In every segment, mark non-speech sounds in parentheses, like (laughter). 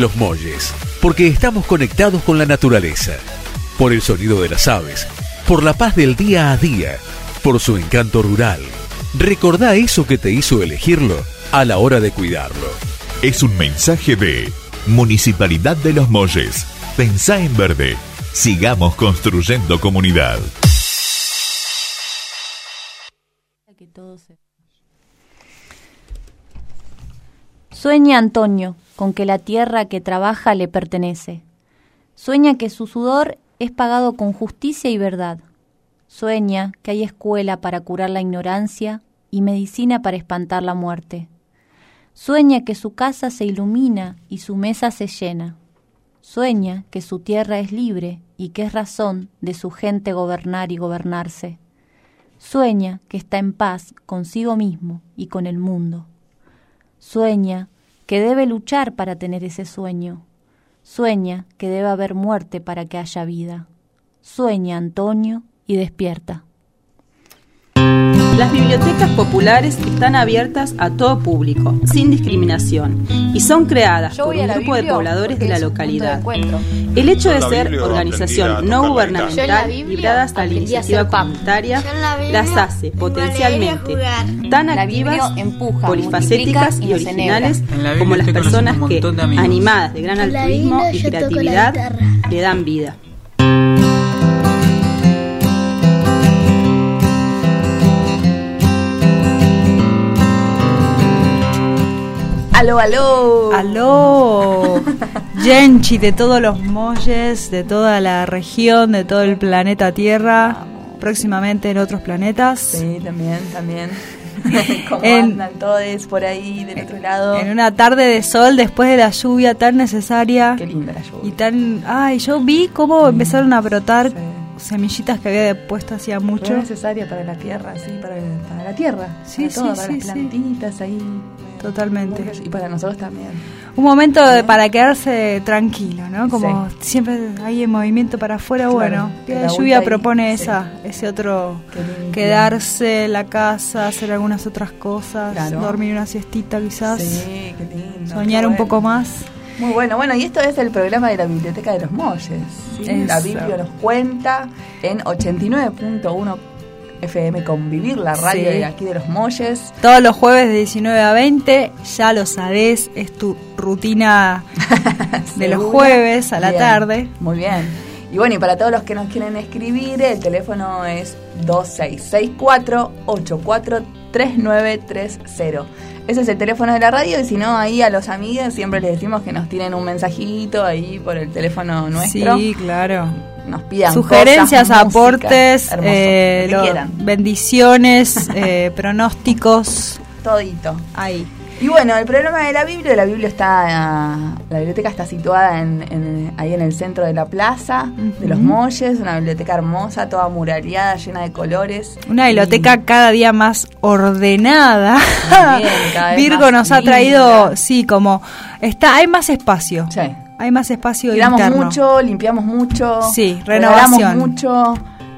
Los Molles, porque estamos conectados con la naturaleza, por el sonido de las aves, por la paz del día a día, por su encanto rural. Recordá eso que te hizo elegirlo a la hora de cuidarlo. Es un mensaje de Municipalidad de Los Molles. Pensá en verde. Sigamos construyendo comunidad. Sueña Antonio con que la tierra que trabaja le pertenece. Sueña que su sudor es pagado con justicia y verdad. Sueña que hay escuela para curar la ignorancia y medicina para espantar la muerte. Sueña que su casa se ilumina y su mesa se llena. Sueña que su tierra es libre y que es razón de su gente gobernar y gobernarse. Sueña que está en paz consigo mismo y con el mundo. Sueña que debe luchar para tener ese sueño. Sueña que debe haber muerte para que haya vida. Sueña, Antonio, y despierta. Las bibliotecas populares están abiertas a todo público, sin discriminación, y son creadas por un grupo de pobladores de la localidad. El hecho de ser organización no gubernamental librada hasta la iniciativa comunitaria las hace potencialmente tan activas, polifacéticas y originales como las personas que, animadas de gran altruismo y creatividad, le dan vida. Aló, aló. Aló. (laughs) Genchi de todos los molles, de toda la región, de todo el planeta Tierra, próximamente en otros planetas. Sí, también, también. (laughs) ¿Cómo andan todos por ahí del otro lado? En una tarde de sol después de la lluvia tan necesaria. Qué linda la lluvia. Y tan. Ay, yo vi cómo empezaron a brotar semillitas que había puesto hacía mucho. Es necesaria para la tierra, sí, para, para la tierra. Sí, para todo, sí, para sí, las plantitas ahí. Totalmente. Y para nosotros también. Un momento para quedarse tranquilo, ¿no? Como siempre hay en movimiento para afuera, bueno, la, lluvia propone esa, ese otro, quedarse en la casa, hacer algunas otras cosas, dormir una siestita quizás, sí, qué lindo, soñar un poco más. Muy bueno, bueno, y esto es el programa de la Biblioteca de los Molles. La Biblia nos cuenta en 89.1 FM Convivir, la radio de aquí de los Molles. Todos los jueves de 19 a 20, ya lo sabés, es tu rutina (laughs) de los jueves a la tarde. Muy bien. Y bueno, y para todos los que nos quieren escribir, el teléfono es 2664-843930. Ese es el teléfono de la radio y si no, ahí a los amigos siempre les decimos que nos tienen un mensajito ahí por el teléfono nuestro. Sí, claro nos pidan sugerencias, cosas, aportes, música, eh, lo, bendiciones, (laughs) eh, pronósticos, todito. Ahí. Y bueno, el problema de la Biblia, la Biblia está, la biblioteca está situada en, en, ahí en el centro de la plaza uh -huh. de los Molles, una biblioteca hermosa, toda muraleada, llena de colores. Una biblioteca y... cada día más ordenada. Bien, (laughs) Virgo nos linda. ha traído, sí, como está, hay más espacio. Sí. Hay más espacio interno. mucho, limpiamos mucho. Sí, renovamos renovación. mucho.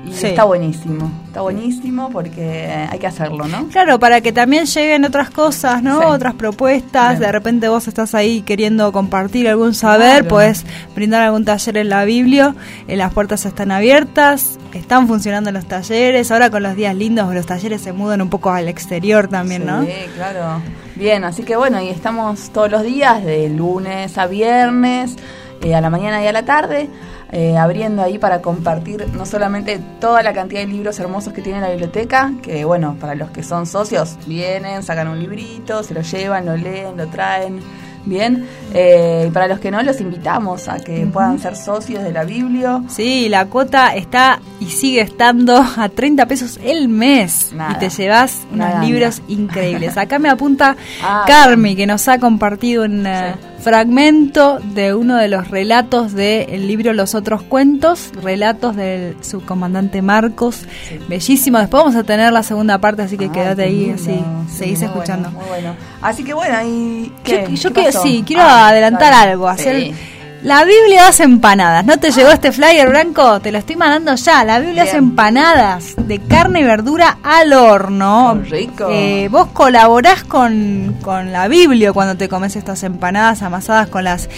Y Sí. está buenísimo. Está buenísimo porque hay que hacerlo, ¿no? Claro, para que también lleguen otras cosas, ¿no? Sí. Otras propuestas. Bien. De repente vos estás ahí queriendo compartir algún saber, Claro. puedes brindar algún taller en la Biblia. eh, las puertas están abiertas, están funcionando los talleres. Ahora con los días lindos, los talleres se mudan un poco al exterior también, ¿no? Sí, claro. Bien, así que bueno, y estamos todos los días, de lunes a viernes, eh, a la mañana y a la tarde, eh, abriendo ahí para compartir no solamente toda la cantidad de libros hermosos que tiene la biblioteca, que bueno, para los que son socios, vienen, sacan un librito, se lo llevan, lo leen, lo traen. Bien, Eh, y para los que no, los invitamos a que puedan ser socios de la Biblia. Sí, la cuota está y sigue estando a 30 pesos el mes. Nada. Y te llevas unos libros (laughs) increíbles. Acá me apunta Ah, Carmi, que nos ha compartido un eh, fragmento de uno de los relatos del libro Los Otros Cuentos, relatos del subcomandante Marcos. Bellísimo. Después vamos a tener la segunda parte, así que quédate qué ahí, lindo, así, sí, seguís escuchando. bueno, muy bueno. Así que bueno, y Yo, ¿qué? yo ¿Qué quiero, sí, quiero Ah, adelantar algo, hacer Sí. La Biblia hace empanadas. ¿No te llegó este flyer blanco? Te lo estoy mandando ya. La Biblia hace empanadas de carne y verdura al horno. rico. Eh, vos colaborás con, con la Biblia cuando te comes estas empanadas amasadas con las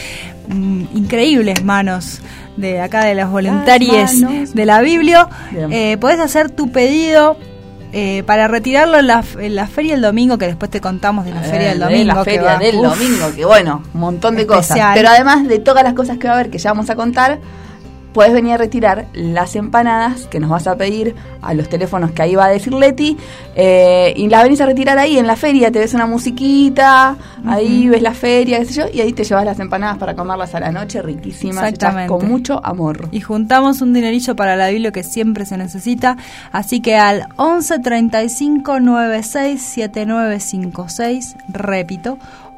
mm, increíbles manos de acá de las voluntarias de la Biblia. Eh, podés hacer tu pedido eh, para retirarlo en la, feria del domingo, que después te contamos de la eh, feria del domingo. la feria del domingo, que bueno, un montón de cosas. Pero además de todas las cosas que va a haber, que ya vamos a contar, puedes venir a retirar las empanadas que nos vas a pedir a los teléfonos que ahí va a decir Leti eh, y las venís a retirar ahí en la feria, te ves una musiquita, ahí ves la feria, qué sé yo, y ahí te llevas las empanadas para comerlas a la noche, riquísimas, con mucho amor. Y juntamos un dinerillo para la Biblia que siempre se necesita, así que al 11 35 96 7956, repito,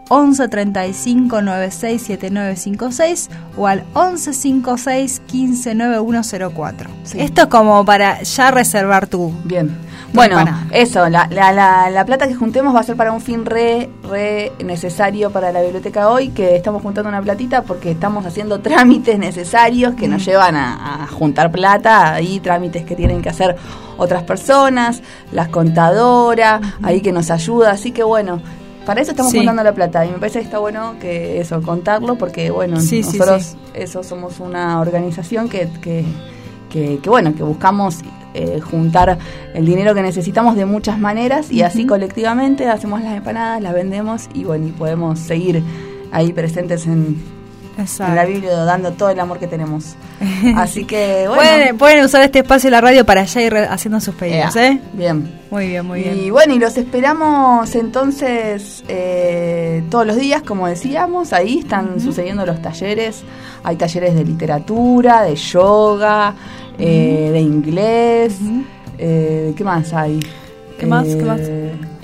11 35 96 7956 o al 11 56 15 9104. Esto es como para ya reservar tu. Bien. bueno, eso, la, la, la, plata que juntemos va a ser para un fin re, re necesario para la biblioteca hoy, que estamos juntando una platita porque estamos haciendo (laughs) trámites necesarios que nos mm. llevan a, juntar plata, ahí trámites que tienen que hacer otras personas, las contadoras, ahí que nos ayuda, así que bueno, para eso estamos juntando la plata y me parece que está bueno que eso, contarlo, porque bueno, nosotros eso somos una organización que, que, que, bueno, que buscamos eh, juntar el dinero que necesitamos de muchas maneras y así colectivamente hacemos las empanadas, las vendemos y bueno, y podemos seguir ahí presentes en, en la Biblia dando todo el amor que tenemos. (laughs) Así que bueno. pueden, usar este espacio de la radio para ya ir haciendo sus pedidos, ¿eh? Bien. Muy bien, muy bien. Y bueno, y los esperamos entonces eh, todos los días, como decíamos, ahí están sucediendo los talleres. Hay talleres de literatura, de yoga, eh, de inglés. Eh, ¿Qué más hay? ¿Qué más? ¿Qué más?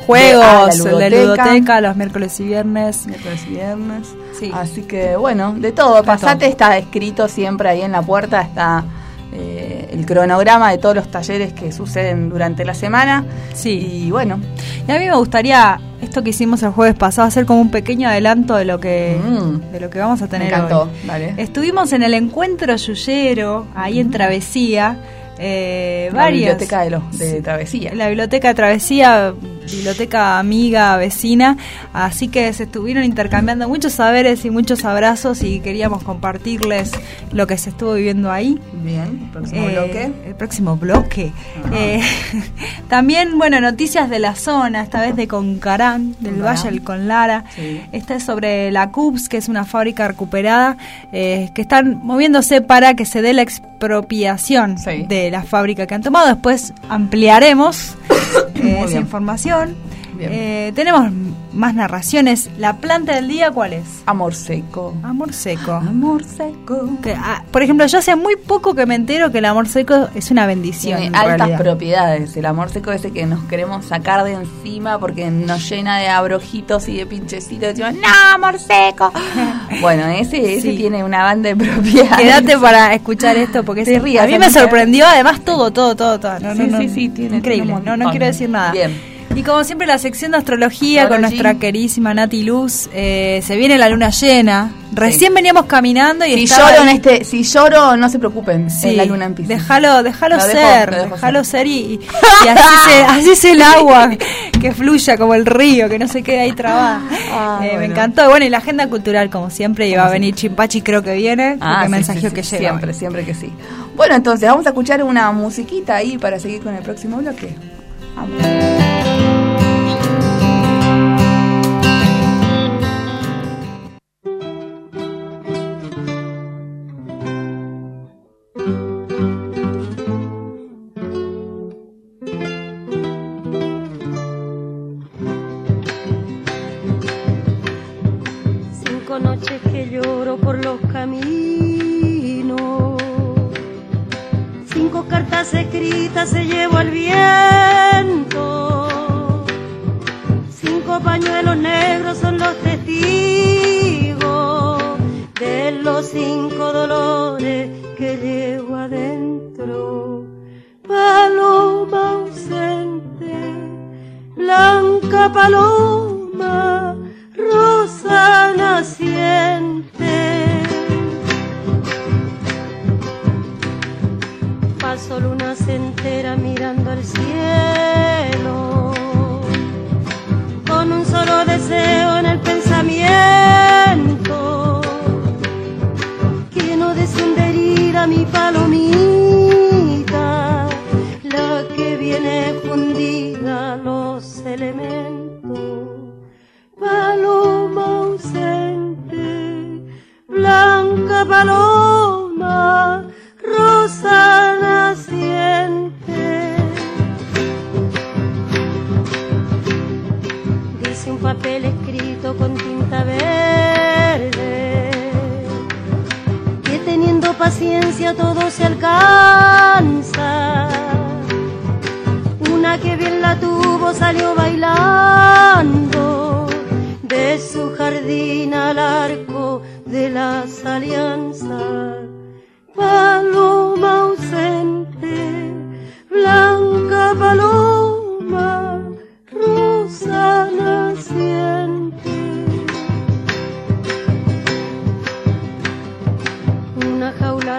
Juegos, la ludoteca. la ludoteca, los miércoles y viernes. Miércoles y viernes. Así que bueno, de todo. Pasate, está escrito siempre ahí en la puerta, está eh, el cronograma de todos los talleres que suceden durante la semana. Sí. Y bueno. Y a mí me gustaría, esto que hicimos el jueves pasado, hacer como un pequeño adelanto de lo que, mm. de lo que vamos a tener me encantó. Estuvimos en el encuentro Yuyero, ahí en Travesía eh, la biblioteca de, los, de Travesía. La biblioteca de Travesía, biblioteca amiga, vecina. Así que se estuvieron intercambiando muchos saberes y muchos abrazos y queríamos compartirles lo que se estuvo viviendo ahí. Bien, próximo eh, bloque. El próximo bloque. Eh, (laughs) también, bueno, noticias de la zona, esta vez de Concarán, del Valle del Conlara. Esta es sobre la CUPS, que es una fábrica recuperada, que están moviéndose para que se dé la expropiación de la fábrica que han tomado. Después ampliaremos (coughs) eh, esa información. Eh, tenemos más narraciones. ¿La planta del día cuál es? Amor seco. Amor seco. Amor seco. Ah, por ejemplo, yo hace muy poco que me entero que el amor seco es una bendición. Tiene altas propiedades. El amor seco es ese que nos queremos sacar de encima porque nos llena de abrojitos y de pinchecitos. Decimos, no, amor seco. (laughs) bueno, ese, ese tiene una banda de propiedades. Quédate para escuchar esto porque se ríe. A mí me sorprendió, además, todo, todo, todo. todo. sí, sí, sí, tiene, increíble. no, no quiero decir nada. Bien. Y como siempre la sección de astrología con nuestra querísima Nati Luz, eh, se viene la luna llena. Recién veníamos caminando y si lloro en este, si lloro no se preocupen, sí, la luna empieza. Déjalo, déjalo ser, déjalo ser y, (laughs) así, es el agua que fluya como el río, que no se quede ahí trabada. Ah, eh, me encantó. Bueno, y la agenda cultural como siempre y va a venir Chimpachi creo que viene, ah, porque mensaje que llega. Siempre, siempre que sí. Bueno, entonces vamos a escuchar una musiquita ahí para seguir con el próximo bloque. Se deseo en el pensamiento, que no descendería mi palomita, la que viene fundida los elementos, paloma ausente, blanca paloma, paciencia todo se alcanza. Una que bien la tuvo salió bailando de su jardín al arco de las alianzas. Paloma ausente, blanca paloma,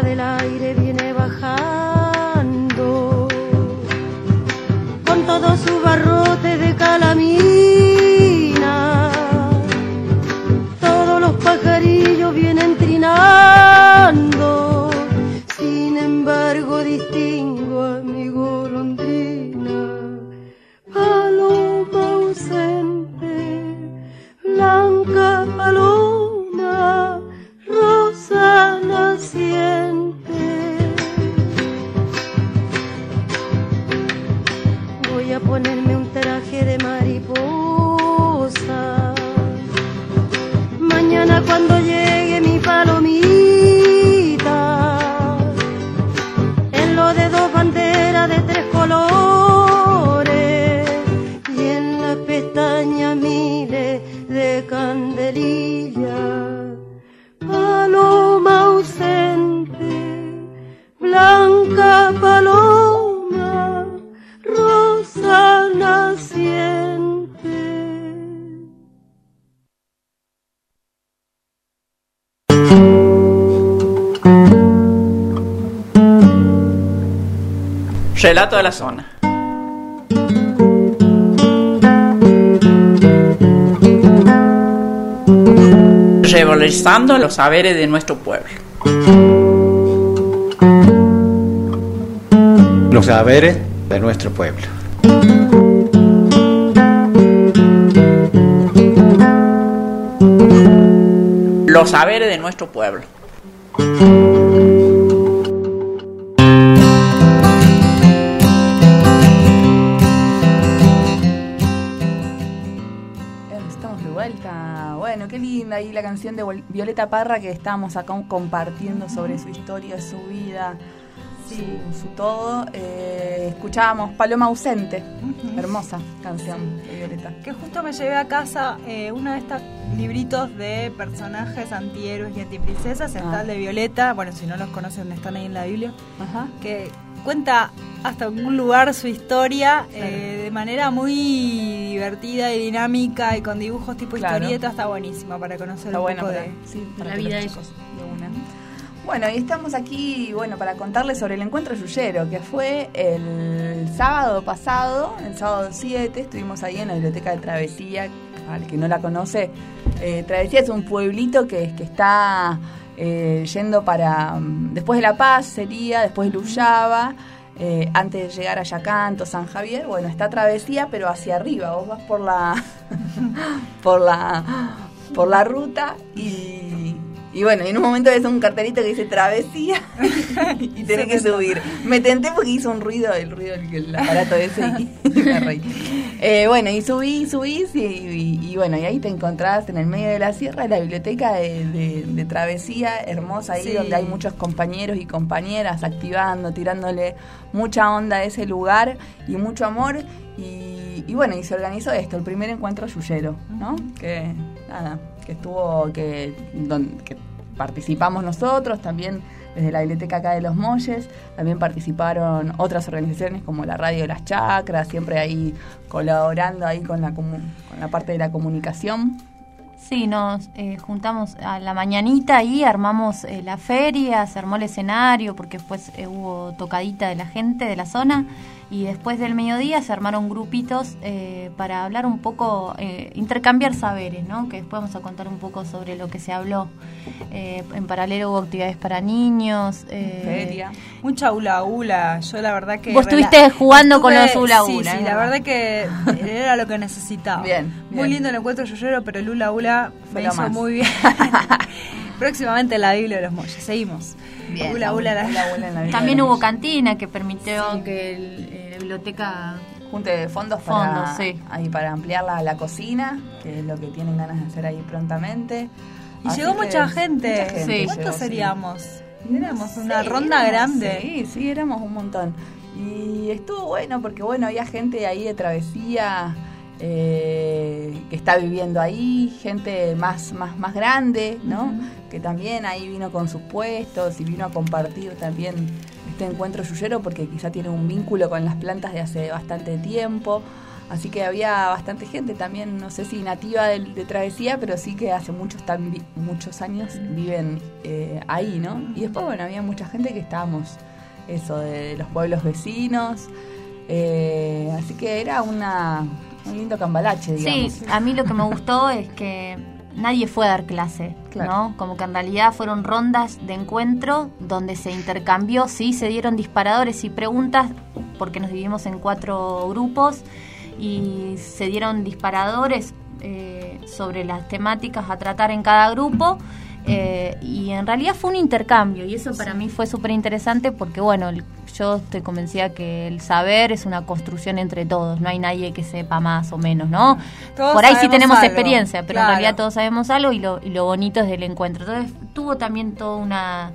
Del aire viene bajando con todo su barrote de calamina. Pestaña miles de candelillas. Paloma ausente, blanca paloma, rosa naciente. Relato de la zona. Revalorizando los saberes de nuestro pueblo. Los saberes de nuestro pueblo. Los saberes de nuestro pueblo. Ahí la canción de Violeta Parra que estábamos acá compartiendo sobre su historia, su vida, su, su todo. Eh, escuchábamos Paloma Ausente. Hermosa canción de Violeta. Que justo me llevé a casa eh, uno de estos libritos de personajes antihéroes y antiprincesas. Está Ah. el de Violeta, bueno, si no los conocen, están ahí en la Biblia. Ajá. Que cuenta hasta algún lugar su historia eh, de manera muy divertida y dinámica y con dibujos tipo Claro. historieta. Está buenísima para conocer Está un bueno poco para, de, sí, para la vida de de una. Bueno, y estamos aquí, bueno, para contarles sobre el encuentro yuyero, que fue el sábado pasado, el sábado 7, estuvimos ahí en la biblioteca de Travesía, para el que no la conoce, eh, Travesía es un pueblito que, que está eh, yendo para, mm, después de La Paz sería, después de Luyaba, eh, antes de llegar a Yacanto, San Javier, bueno, está Travesía, pero hacia arriba, vos vas por la, (laughs) por la, por la ruta y, y bueno, en un momento ves un cartelito que dice travesía (laughs) y tenés que subir. Me tenté porque hizo un ruido, el ruido del el aparato ese y (laughs) me reí. Eh, bueno, y subí, subí y, y- y bueno, y ahí te encontrás en el medio de la sierra la biblioteca de, de- de travesía, hermosa ahí, Sí. donde hay muchos compañeros y compañeras activando, tirándole mucha onda a ese lugar y mucho amor. Y, y bueno, y se organizó esto, el primer encuentro yuyero, ¿no? Que nada, que estuvo, que, don- que participamos nosotros también desde la biblioteca acá de Los Molles, también participaron otras organizaciones como la Radio de las Chacras, siempre ahí colaborando ahí con la, con la parte de la comunicación. Sí, nos eh, juntamos a la mañanita y armamos eh, la feria, se armó el escenario porque después eh, hubo tocadita de la gente de la zona y después del mediodía se armaron grupitos eh, para hablar un poco, eh, intercambiar saberes, ¿no? que después vamos a contar un poco sobre lo que se habló. Eh, en paralelo hubo actividades para niños. Feria. Mucha hula hula, yo la verdad que... Vos estuviste jugando con los hula hula. Sí, sí, la verdad que era lo que necesitaba. Bien, Muy lindo el encuentro yoyero, pero el hula hula me hizo muy bien. (laughs) Próximamente la Biblia de los Molles. Seguimos. También hubo cantina que permitió que eh, la biblioteca junte fondos para, ahí para ampliar la, cocina, que es lo que tienen ganas de hacer ahí prontamente. Y llegó mucha gente. ¿Cuántos seríamos? Éramos una ronda grande. Sí, sí, éramos un montón. Y estuvo bueno porque, bueno, había gente ahí de travesía eh, que está viviendo ahí, gente más, más, más grande, ¿no? Que también ahí vino con sus puestos y vino a compartir también este encuentro yuyero porque quizá tiene un vínculo con las plantas de hace bastante tiempo. Así que había bastante gente también, no sé si nativa de, Travesía, pero sí que hace muchos, muchos años viven eh, ahí, ¿no? Y después, bueno, había mucha gente que estábamos, eso, de, los pueblos vecinos. Eh, así que era una, un lindo cambalache, digamos. Sí, a mí lo que me gustó es que nadie fue a dar clase, ¿no? Como que en realidad fueron rondas de encuentro donde se intercambió, sí, se dieron disparadores y preguntas, porque nos dividimos en cuatro grupos y se dieron disparadores eh, sobre las temáticas a tratar en cada grupo. Eh, y en realidad fue un intercambio y eso para mí fue súper interesante porque bueno, yo estoy convencida que el saber es una construcción entre todos, no hay nadie que sepa más o menos, ¿no? Por ahí sí tenemos experiencia, pero en realidad todos sabemos algo y lo, y lo bonito es del encuentro. Entonces tuvo también toda una,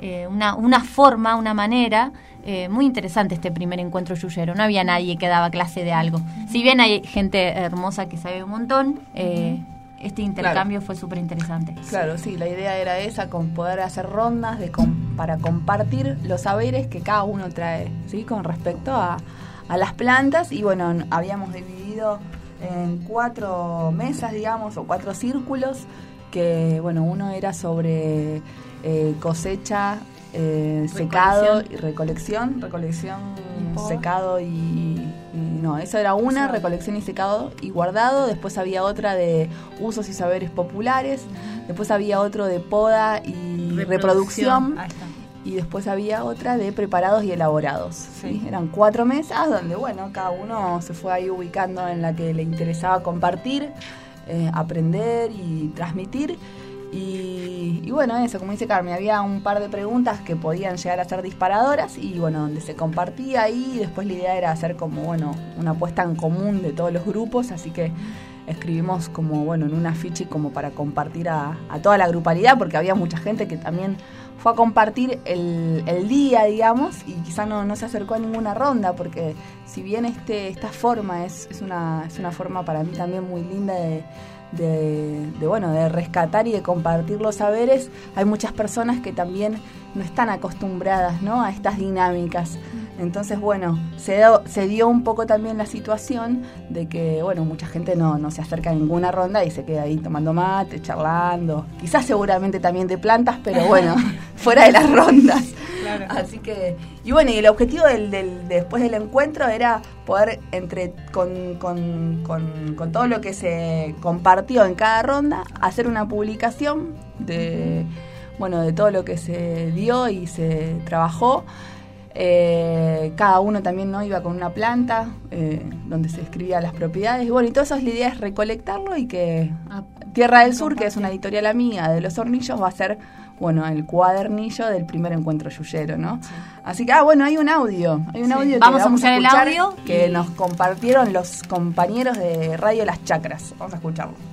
eh, una, una forma, una manera. Eh, muy interesante este primer encuentro yuyero. No había nadie que daba clase de algo. Si bien hay gente hermosa que sabe un montón, eh, este intercambio fue súper interesante. Claro, sí, la idea era esa, con poder hacer rondas de para compartir los saberes que cada uno trae, ¿sí? Con respecto a, las plantas y bueno, habíamos dividido en cuatro mesas, digamos, o cuatro círculos, que bueno, uno era sobre eh, cosecha, eh, secado y recolección, recolección, secado y no, esa era una, recolección y secado y guardado. Después había otra de usos y saberes populares. Después había otro de poda y reproducción. y después había otra de preparados y elaborados. Eran cuatro mesas donde, bueno, cada uno se fue ahí ubicando en la que le interesaba compartir, eh, aprender y transmitir. Y, bueno, eso, como dice Carmen, había un par de preguntas que podían llegar a ser disparadoras y bueno, donde se compartía ahí, y después la idea era hacer como, bueno, una apuesta en común de todos los grupos, así que escribimos como, bueno, en un afiche como para compartir a, toda la grupalidad, porque había mucha gente que también fue a compartir el, día, digamos, y quizá no, no, se acercó a ninguna ronda, porque si bien este, esta forma es, es, una, es una forma para mí también muy linda de de, bueno, de rescatar y de compartir los saberes, hay muchas personas que también no están acostumbradas ¿no? a estas dinámicas. Entonces, bueno, se, dio, se dio un poco también la situación de que, bueno, mucha gente no, no se acerca a ninguna ronda y se queda ahí tomando mate, charlando, quizás seguramente también de plantas, pero (laughs) bueno, fuera de las rondas. Así que, y bueno, y el objetivo del, del, después del encuentro era poder, entre con, con, con, todo lo que se compartió en cada ronda, hacer una publicación de, bueno, de todo lo que se dio y se trabajó. Eh, cada uno también no iba con una planta eh, donde se escribía las propiedades. Y bueno, y todo eso es la idea es recolectarlo y que ah, Tierra del Sur, que es una editorial amiga de los hornillos, va a ser bueno, el cuadernillo del primer encuentro yuyero, ¿no? Así que, ah, bueno, hay un audio, hay un audio vamos, que vamos a escuchar, el audio que nos compartieron los compañeros de Radio Las Chacras. Vamos a escucharlo.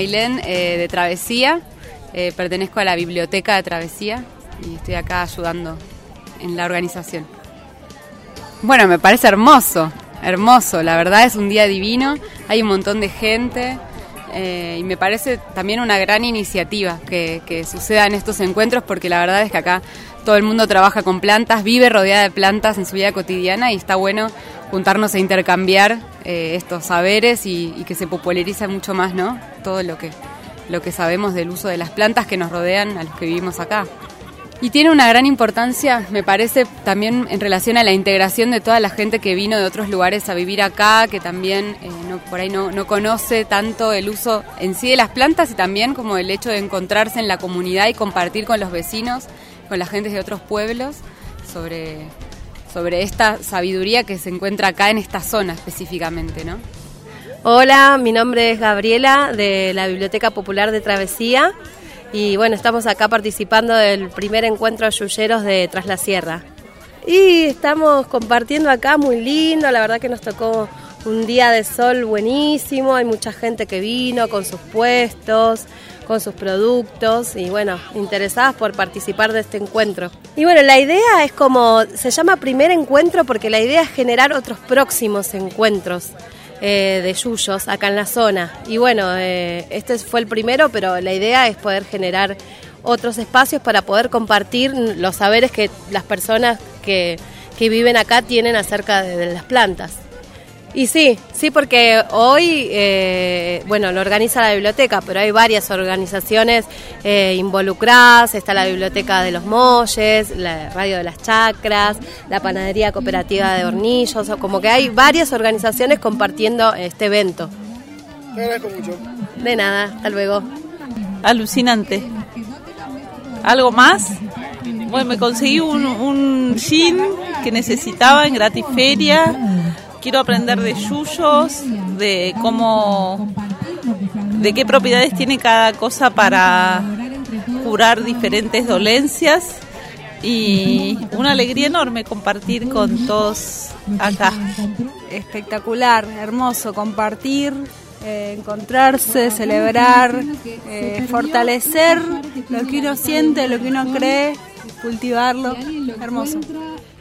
Mailén eh, de Travesía, eh, pertenezco a la biblioteca de Travesía y estoy acá ayudando en la organización. Bueno, me parece hermoso, hermoso, la verdad es un día divino, hay un montón de gente, eh, y me parece también una gran iniciativa que, que suceda en estos encuentros porque la verdad es que acá todo el mundo trabaja con plantas, vive rodeada de plantas en su vida cotidiana y está bueno juntarnos a intercambiar eh, estos saberes y, que se popularice mucho más, ¿no? Todo lo que, lo que sabemos del uso de las plantas que nos rodean a los que vivimos acá. Y tiene una gran importancia, me parece, también en relación a la integración de toda la gente que vino de otros lugares a vivir acá, que también eh, no, por ahí no, no, conoce tanto el uso en sí de las plantas y también como el hecho de encontrarse en la comunidad y compartir con los vecinos, con la gente de otros pueblos, sobre, sobre esta sabiduría que se encuentra acá en esta zona específicamente, ¿no? Hola, mi nombre es Gabriela de la Biblioteca Popular de Travesía. Y bueno, estamos acá participando del primer encuentro de yuyeros de Tras la Sierra. Y estamos compartiendo acá muy lindo, la verdad que nos tocó un día de sol buenísimo, hay mucha gente que vino con sus puestos, con sus productos y bueno, interesadas por participar de este encuentro. Y bueno, la idea es como, se llama primer encuentro porque la idea es generar otros próximos encuentros. Eh, de yuyos acá en la zona. Y bueno, eh, este fue el primero, pero la idea es poder generar otros espacios para poder compartir los saberes que las personas que, que viven acá tienen acerca de, de las plantas. Y sí, sí, porque hoy, eh, bueno, lo organiza la biblioteca, pero hay varias organizaciones eh, involucradas. Está la Biblioteca de los Molles, la Radio de las Chacras, la Panadería Cooperativa de Hornillos, o como que hay varias organizaciones compartiendo este evento. Te agradezco mucho. De nada, hasta luego. Alucinante. ¿Algo más? Bueno, me conseguí un, un jean que necesitaba en Gratiferia quiero aprender de yuyos, de cómo, de qué propiedades tiene cada cosa para curar diferentes dolencias y una alegría enorme compartir con todos acá. Espectacular, hermoso compartir, eh, encontrarse, celebrar, eh, fortalecer lo que uno siente, lo que uno cree, cultivarlo, hermoso.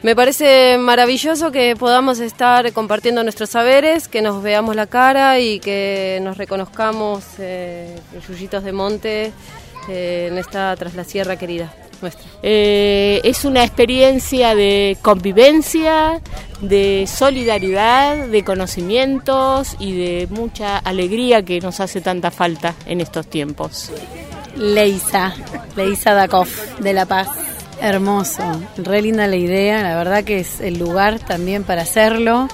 Me parece maravilloso que podamos estar compartiendo nuestros saberes, que nos veamos la cara y que nos reconozcamos eh, yuyitos de monte eh, en esta tras la sierra querida nuestra. Eh, es una experiencia de convivencia, de solidaridad, de conocimientos y de mucha alegría que nos hace tanta falta en estos tiempos. Leisa, Leisa Dakov, de La Paz. Hermoso, re linda la idea, la verdad que es el lugar también para hacerlo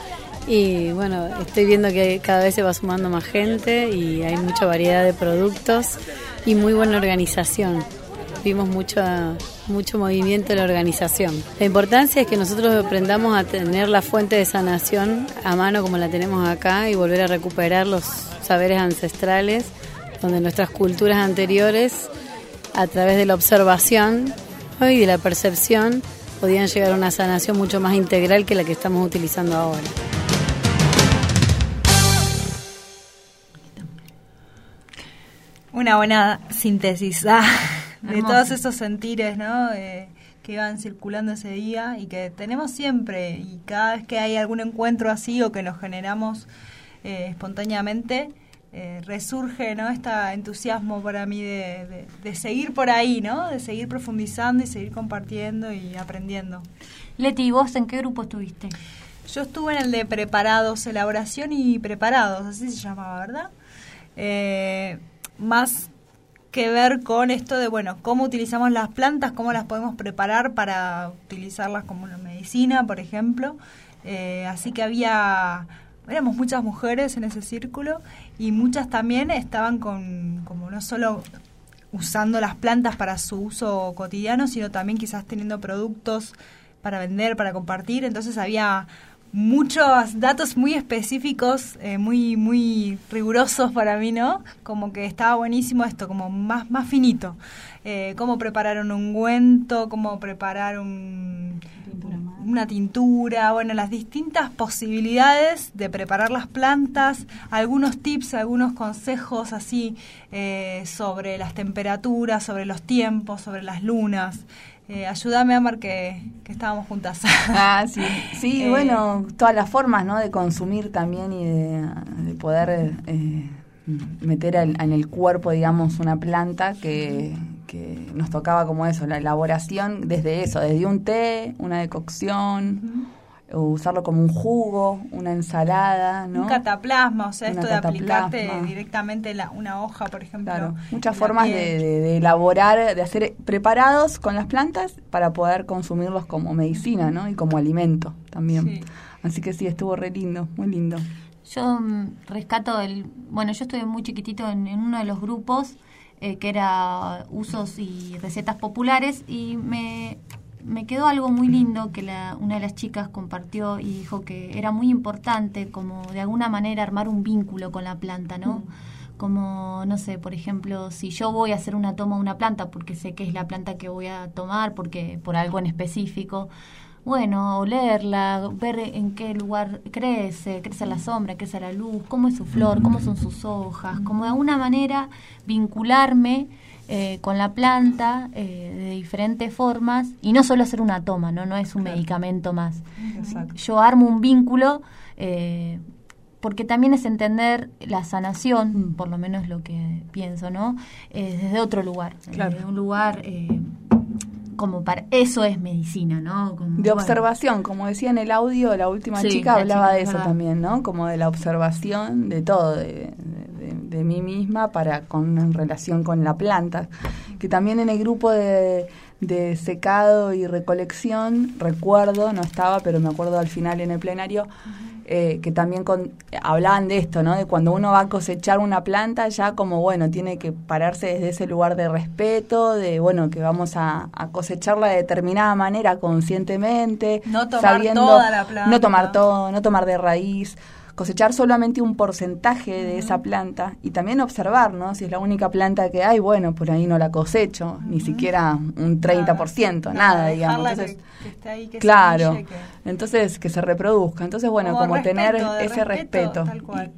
y bueno, estoy viendo que cada vez se va sumando más gente y hay mucha variedad de productos y muy buena organización. Vimos mucho, mucho movimiento en la organización. La importancia es que nosotros aprendamos a tener la fuente de sanación a mano como la tenemos acá y volver a recuperar los saberes ancestrales, donde nuestras culturas anteriores, a través de la observación, y de la percepción podían llegar a una sanación mucho más integral que la que estamos utilizando ahora. Una buena síntesis ah, de todos esos sentires ¿no? Eh, que iban circulando ese día y que tenemos siempre y cada vez que hay algún encuentro así o que nos generamos eh, espontáneamente, eh, resurge ¿no? este entusiasmo para mí de, de, seguir por ahí, ¿no? de seguir profundizando y seguir compartiendo y aprendiendo. Leti, ¿y vos en qué grupo estuviste? Yo estuve en el de preparados, elaboración y preparados, así se llamaba, ¿verdad? Eh, más que ver con esto de, bueno, cómo utilizamos las plantas, cómo las podemos preparar para utilizarlas como una medicina, por ejemplo. Eh, así que había éramos muchas mujeres en ese círculo y muchas también estaban con, como no solo usando las plantas para su uso cotidiano, sino también quizás teniendo productos para vender, para compartir. Entonces había muchos datos muy específicos, eh, muy muy rigurosos para mí, ¿no? Como que estaba buenísimo esto, como más más finito. Eh, cómo preparar un ungüento, cómo preparar un una tintura, bueno, las distintas posibilidades de preparar las plantas, algunos tips, algunos consejos así eh, sobre las temperaturas, sobre los tiempos, sobre las lunas. Eh, ayúdame, Amar, que, que estábamos juntas. (laughs) Ah, sí. Sí, eh, bueno, todas las formas, ¿no? De consumir también y de, poder meter en, el cuerpo, digamos, una planta que, que, nos tocaba como eso, la elaboración desde eso, desde un té, una decocción, usarlo como un jugo, una ensalada, ¿no? Un cataplasma, o sea, esto de aplicarte directamente la, una hoja, por ejemplo. Claro, muchas formas de, elaborar, de hacer preparados con las plantas para poder consumirlos como medicina, ¿no? Y como alimento también. Así que sí, estuvo re lindo, muy lindo. Yo mm, rescato el, bueno, yo estuve muy chiquitito en, uno de los grupos eh, que era usos y recetas populares y me, me quedó algo muy lindo que la, una de las chicas compartió y dijo que era muy importante como de alguna manera armar un vínculo con la planta, ¿no? Mm. Como, no sé, por ejemplo, si yo voy a hacer una toma de una planta porque sé que es la planta que voy a tomar, porque por algo en específico, bueno, olerla, ver en qué lugar crece, crece la sombra, crece la luz, cómo es su flor, cómo son sus hojas, como de alguna manera vincularme eh, con la planta eh, de diferentes formas y no solo hacer una toma, no, no es un medicamento más. Yo armo un vínculo eh, porque también es entender la sanación, mm. por lo menos lo que pienso, ¿no? desde otro lugar, desde un lugar como para eso es medicina, ¿no? de observación, como decía en el audio, la última chica hablaba de eso también, ¿no? Como de la observación de todo, de, de, mí misma para con en relación con la planta, que también en el grupo de, de secado y recolección recuerdo, no estaba, pero me acuerdo al final en el plenario eh, que también con, hablaban de esto, ¿no? De cuando uno va a cosechar una planta, ya como, bueno, tiene que pararse desde ese lugar de respeto, de, bueno, que vamos a, cosecharla de determinada manera conscientemente. No tomar toda la planta. No tomar todo, no tomar de raíz cosechar solamente un porcentaje de esa planta y también observar, ¿no? Si es la única planta que hay, bueno, por ahí no la cosecho, ni siquiera un 30%, nada, digamos. Entonces, claro, entonces que se reproduzca. Entonces, bueno, como, tener ese respeto.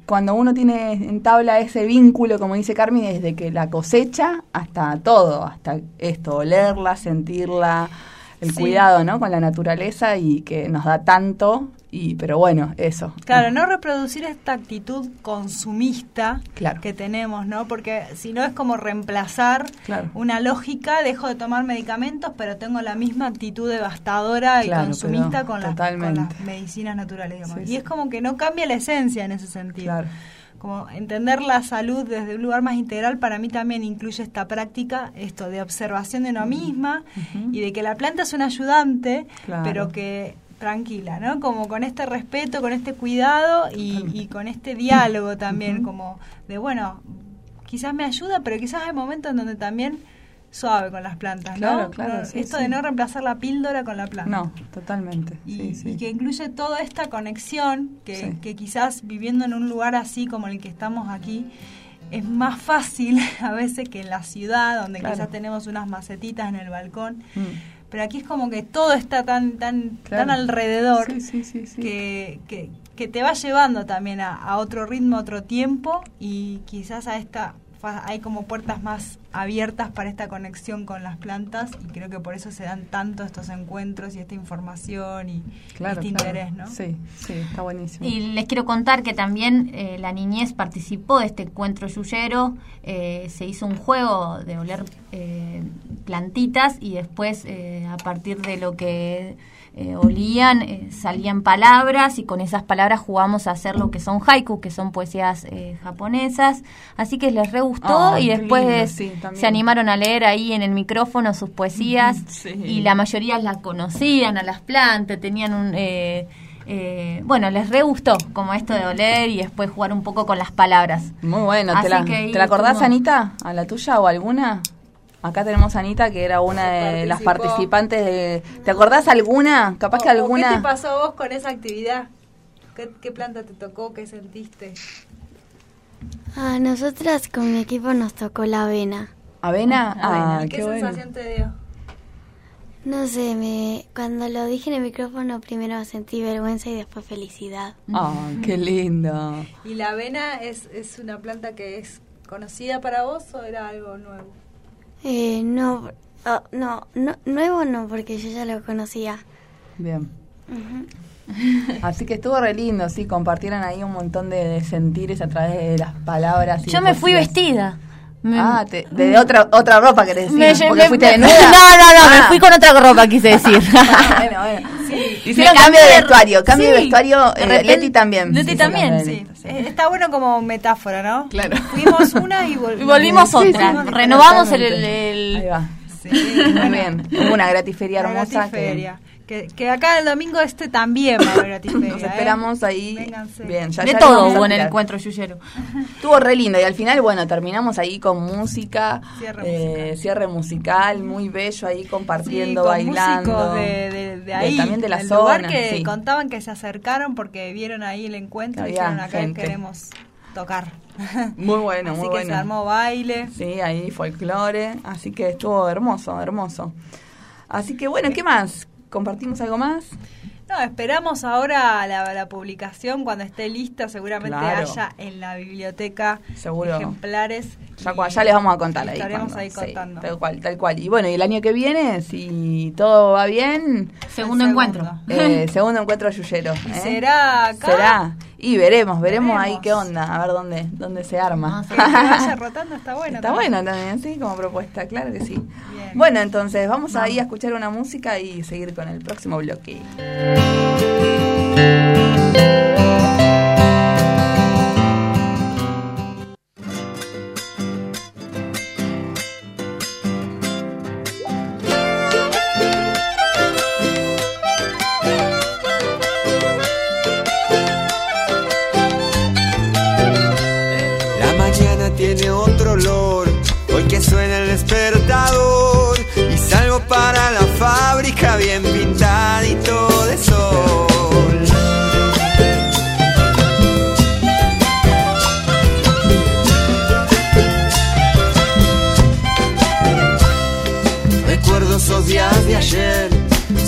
cuando uno tiene en tabla ese vínculo, como dice Carmen, desde que la cosecha hasta todo, hasta esto, olerla, sentirla, el cuidado, ¿no? Con la naturaleza y que nos da tanto y pero bueno eso. Claro no reproducir esta actitud consumista que tenemos no porque si no es como reemplazar una lógica dejo de tomar medicamentos pero tengo la misma actitud devastadora y consumista con, las, medicinas naturales y es como que no cambia la esencia en ese sentido. Como entender la salud desde un lugar más integral para mí también incluye esta práctica, esto de observación de uno misma y de que la planta es un ayudante, pero que tranquila, ¿no? Como con este respeto, con este cuidado y, con este diálogo también, como de, bueno, quizás me ayuda, pero quizás hay momentos en donde también suave con las plantas, ¿no? Claro, Esto de no reemplazar la píldora con la planta. No, totalmente. Y, que incluye toda esta conexión que, que, quizás viviendo en un lugar así como el que estamos aquí, es más fácil (laughs) a veces que en la ciudad, donde quizás tenemos unas macetitas en el balcón. Mm pero aquí es como que todo está tan tan tan alrededor que, que, que, te va llevando también a, a, otro ritmo, a otro tiempo y quizás a esta hay como puertas más abiertas para esta conexión con las plantas y creo que por eso se dan tanto estos encuentros y esta información y este interés, ¿no? Sí, sí, está buenísimo. Y les quiero contar que también eh, la niñez participó de este encuentro yuyero, eh, se hizo un juego de oler eh, plantitas y después a partir de lo que eh, olían, eh, salían palabras y con esas palabras jugamos a hacer lo que son haiku, que son poesías eh, japonesas. Así que les re gustó y después se animaron a leer ahí en el micrófono sus poesías y la mayoría las conocían a las plantas, tenían un... bueno, les re gustó como esto de oler y después jugar un poco con las palabras. Muy bueno, ¿te la, ¿te la acordás, Anita? ¿A la tuya o alguna? Acá tenemos a Anita, que era una de las participantes de... ¿Te acordás alguna? Capaz que alguna... ¿Qué te pasó vos con esa actividad? ¿Qué, planta te tocó? ¿Qué sentiste? A nosotras con mi equipo nos tocó la avena. ¿Avena? Ah, ¿Qué, sensación te dio? No sé, me, cuando lo dije en el micrófono primero sentí vergüenza y después felicidad. ¡Ah, qué lindo! ¿Y la avena es, es una planta que es conocida para vos o era algo nuevo? Eh, no, oh, no, no, nuevo no, porque yo ya lo conocía. Bien. Así que estuvo re lindo, sí, compartieron ahí un montón de, sentires a través de las palabras. Yo me fui vestida. Ah, de otra otra ropa querés decir, porque fuiste (laughs) No, no, no, me fui con otra ropa, quise (laughs) decir. bueno, bueno. Sí. Hicieron cambio de vestuario, cambio de vestuario, eh, Leti también. Leti también, sí. Eh, está bueno como metáfora, ¿no? Claro. Fuimos una y volvimos, (laughs) y volvimos otra. Renovamos el, el, Ahí va. Sí, muy bien. Hubo una gratiferia hermosa. Gratiferia. Que, acá el domingo este también va a haber gratiferia. Nos esperamos ahí. Bien, ya, de todo hubo en el encuentro yuyero. Estuvo re lindo y al final, bueno, terminamos ahí con música. Cierre, eh, musical. cierre musical, muy bello ahí compartiendo, bailando. De, de, ahí. también de la el zona. Lugar que contaban que se acercaron porque vieron ahí el encuentro y dijeron acá queremos tocar. (laughs) Muy bueno, muy así que se armó baile. Sí, ahí folclore, así que estuvo hermoso, hermoso. Así que bueno, ¿qué más? ¿Compartimos algo más? No, esperamos ahora la, la publicación cuando esté lista, seguramente haya en la biblioteca Seguro. ejemplares. Ya, ya les vamos a contar ahí. Estaremos ahí contando. tal cual, tal cual. Y bueno, y el año que viene, si todo va bien... Segundo, encuentro. Eh, segundo encuentro yuyero. ¿eh? ¿Será acá? ¿Será? Y veremos, veremos, ahí qué onda, a ver dónde, dónde se arma. que vaya (laughs) rotando está bueno. Está bueno también, sí, como propuesta, claro que sí. Bueno, entonces vamos, vamos ahí a escuchar una música y seguir con el próximo bloque. Esos días de ayer,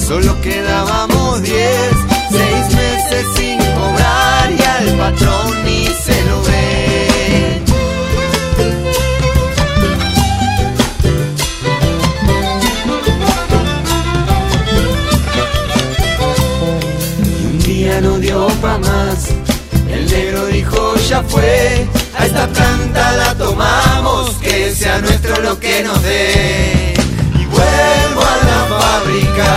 solo quedábamos diez, seis meses sin cobrar y al patrón ni se lo ve. no dio pa' más. El negro dijo ya fue, a esta planta la tomamos, que sea nuestro lo que nos dé. Vuelvo a la fábrica,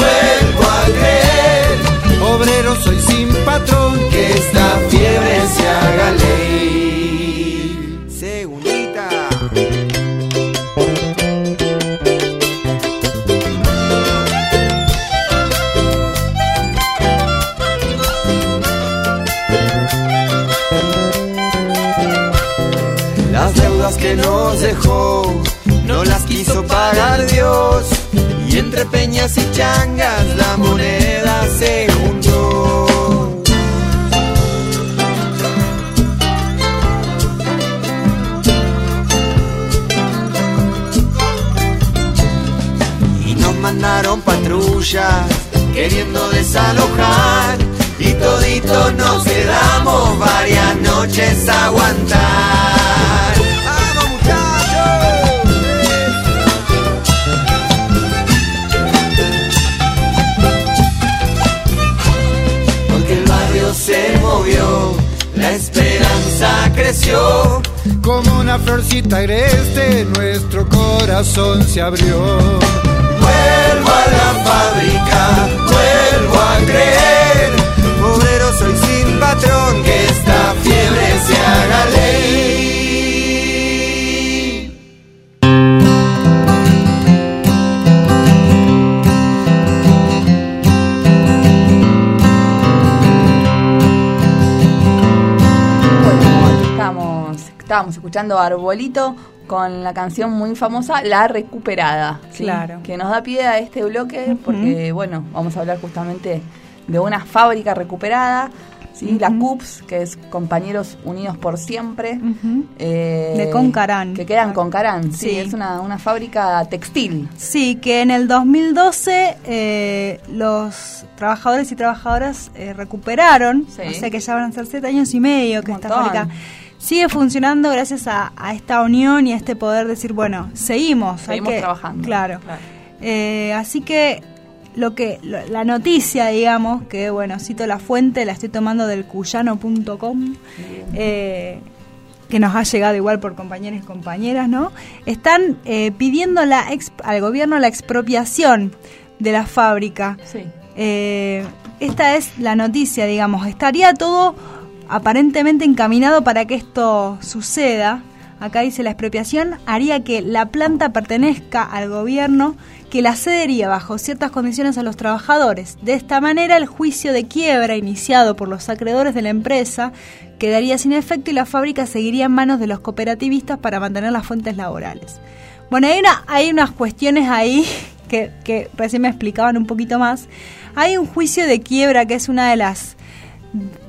vuelvo a creer, obrero soy sin patrón, que esta fiebre se haga ley. Segundita. que nos dejó, las quiso pagar Dios. Y entre peñas y changas la moneda se juntó. Y nos mandaron patrullas queriendo desalojar. Y todito nos quedamos varias noches a aguantar. Como una florcita agreste, nuestro corazón se abrió. Vuelvo a la fábrica, vuelvo a creer. Obrero soy sin patrón, estábamos escuchando Arbolito con la canción muy famosa La Recuperada. Claro. Que nos da pie a este bloque porque, bueno, vamos a hablar justamente de una fábrica recuperada. ¿sí? La CUPS, que es Compañeros Unidos por Siempre. Eh, de Concarán. Que quedan con Concarán, sí. Es una, una, fábrica textil. Sí, que en el 2012 eh, los trabajadores y trabajadoras eh, recuperaron, o sea que ya van a ser siete años y medio que esta fábrica sigue funcionando gracias a, esta unión y a este poder decir, bueno, seguimos. Seguimos trabajando. Claro. Eh, así que lo que la noticia, digamos, que bueno, cito la fuente, la estoy tomando del cuyano.com, eh, que nos ha llegado igual por compañeros y compañeras, ¿no? Están eh, pidiendo la al gobierno la expropiación de la fábrica. Eh, esta es la noticia, digamos. Estaría todo aparentemente encaminado para que esto suceda. Acá dice la expropiación haría que la planta pertenezca al gobierno que la cedería bajo ciertas condiciones a los trabajadores. De esta manera el juicio de quiebra iniciado por los acreedores de la empresa quedaría sin efecto y la fábrica seguiría en manos de los cooperativistas para mantener las fuentes laborales. Bueno, hay, hay unas cuestiones ahí (laughs) que, que recién me explicaban un poquito más. Hay un juicio de quiebra que es una de las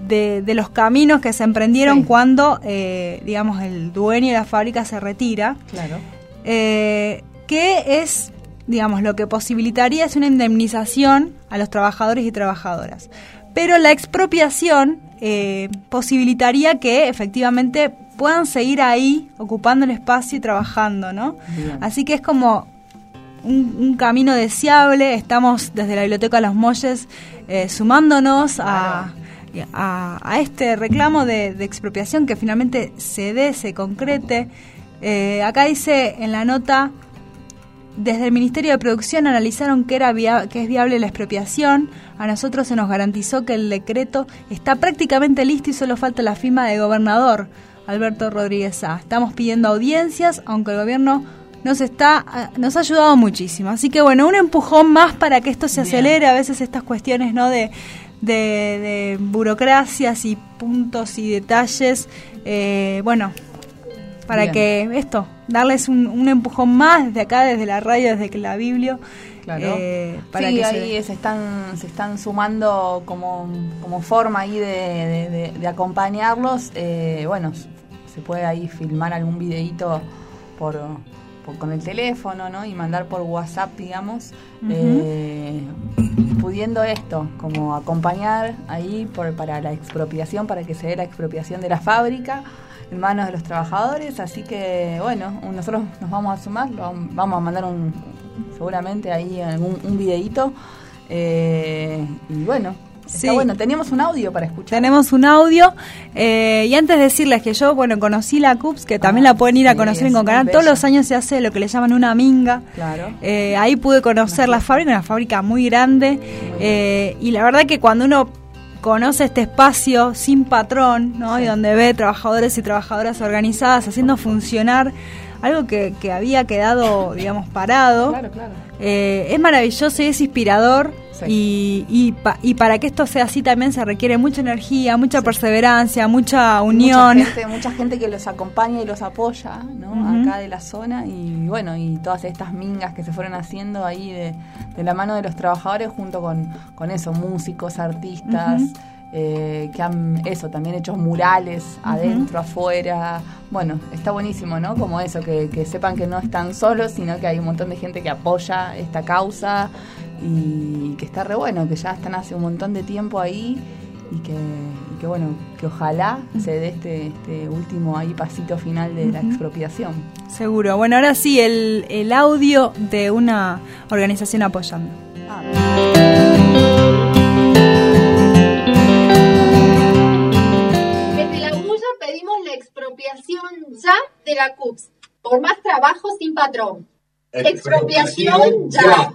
de, los caminos que se emprendieron cuando, eh, digamos, el dueño de la fábrica se retira. Claro. Eh, que es, digamos, lo que posibilitaría es una indemnización a los trabajadores y trabajadoras. Pero la expropiación eh, posibilitaría que efectivamente puedan seguir ahí ocupando el espacio y trabajando, ¿no? Así que es como un, camino deseable. Estamos desde la Biblioteca de los Molles eh, sumándonos a, a, este reclamo de, expropiación que finalmente se dé, se concrete. Eh, acá dice en la nota, desde el Ministerio de Producción analizaron que, era que es viable la expropiación. A nosotros se nos garantizó que el decreto está prácticamente listo y solo falta la firma del gobernador, Alberto Rodríguez A. Estamos pidiendo audiencias, aunque el gobierno nos está nos ha ayudado muchísimo. Así que bueno, un empujón más para que esto se acelere. A veces estas cuestiones no de, de, burocracias y puntos y detalles, eh, bueno, para que esto, darles un, empujón más desde acá, desde la radio, desde la Biblia. Claro. Eh, para sí, ahí se... están se están sumando como, como forma ahí de, de, acompañarlos. Eh, bueno, se puede ahí filmar algún videito por, con el teléfono, ¿no? Y mandar por WhatsApp, digamos, eh, pudiendo esto, como acompañar ahí por, para la expropiación, para que se dé la expropiación de la fábrica en manos de los trabajadores. Así que, bueno, nosotros nos vamos a sumar, vamos a mandar un, seguramente ahí algún un videíto. Eh, y bueno, sí. bueno, teníamos un audio para escuchar. Tenemos un audio. Eh, y antes de decirles que yo, bueno, conocí la CUPS, que también ah, la pueden ir a conocer en Concanal. Todos los años se hace lo que le llaman una minga. Claro. Eh, ahí pude conocer la fábrica, una fábrica muy grande. Eh, y la verdad que cuando uno conoce este espacio sin patrón, ¿no? Y donde ve trabajadores y trabajadoras organizadas haciendo funcionar algo que, que había quedado, digamos, parado. Claro, claro. Es maravilloso y es inspirador y, y, para que esto sea así también se requiere mucha energía, mucha perseverancia, mucha unión. Mucha gente, que los acompaña y los apoya, ¿no? Acá de la zona y bueno, y todas estas mingas que se fueron haciendo ahí de, la mano de los trabajadores junto con, con eso, músicos, artistas. Eh, que han eso también hecho murales adentro, afuera. Bueno, está buenísimo, ¿no? Como eso, que, que, sepan que no están solos, sino que hay un montón de gente que apoya esta causa y que está re bueno, que ya están hace un montón de tiempo ahí y que, bueno, que ojalá se dé este, este último ahí pasito final de la expropiación. Seguro. Bueno, ahora sí, el, el audio de una organización apoyando. Ah. Ya de la CUPS por más trabajo sin patrón. Expropiación ya.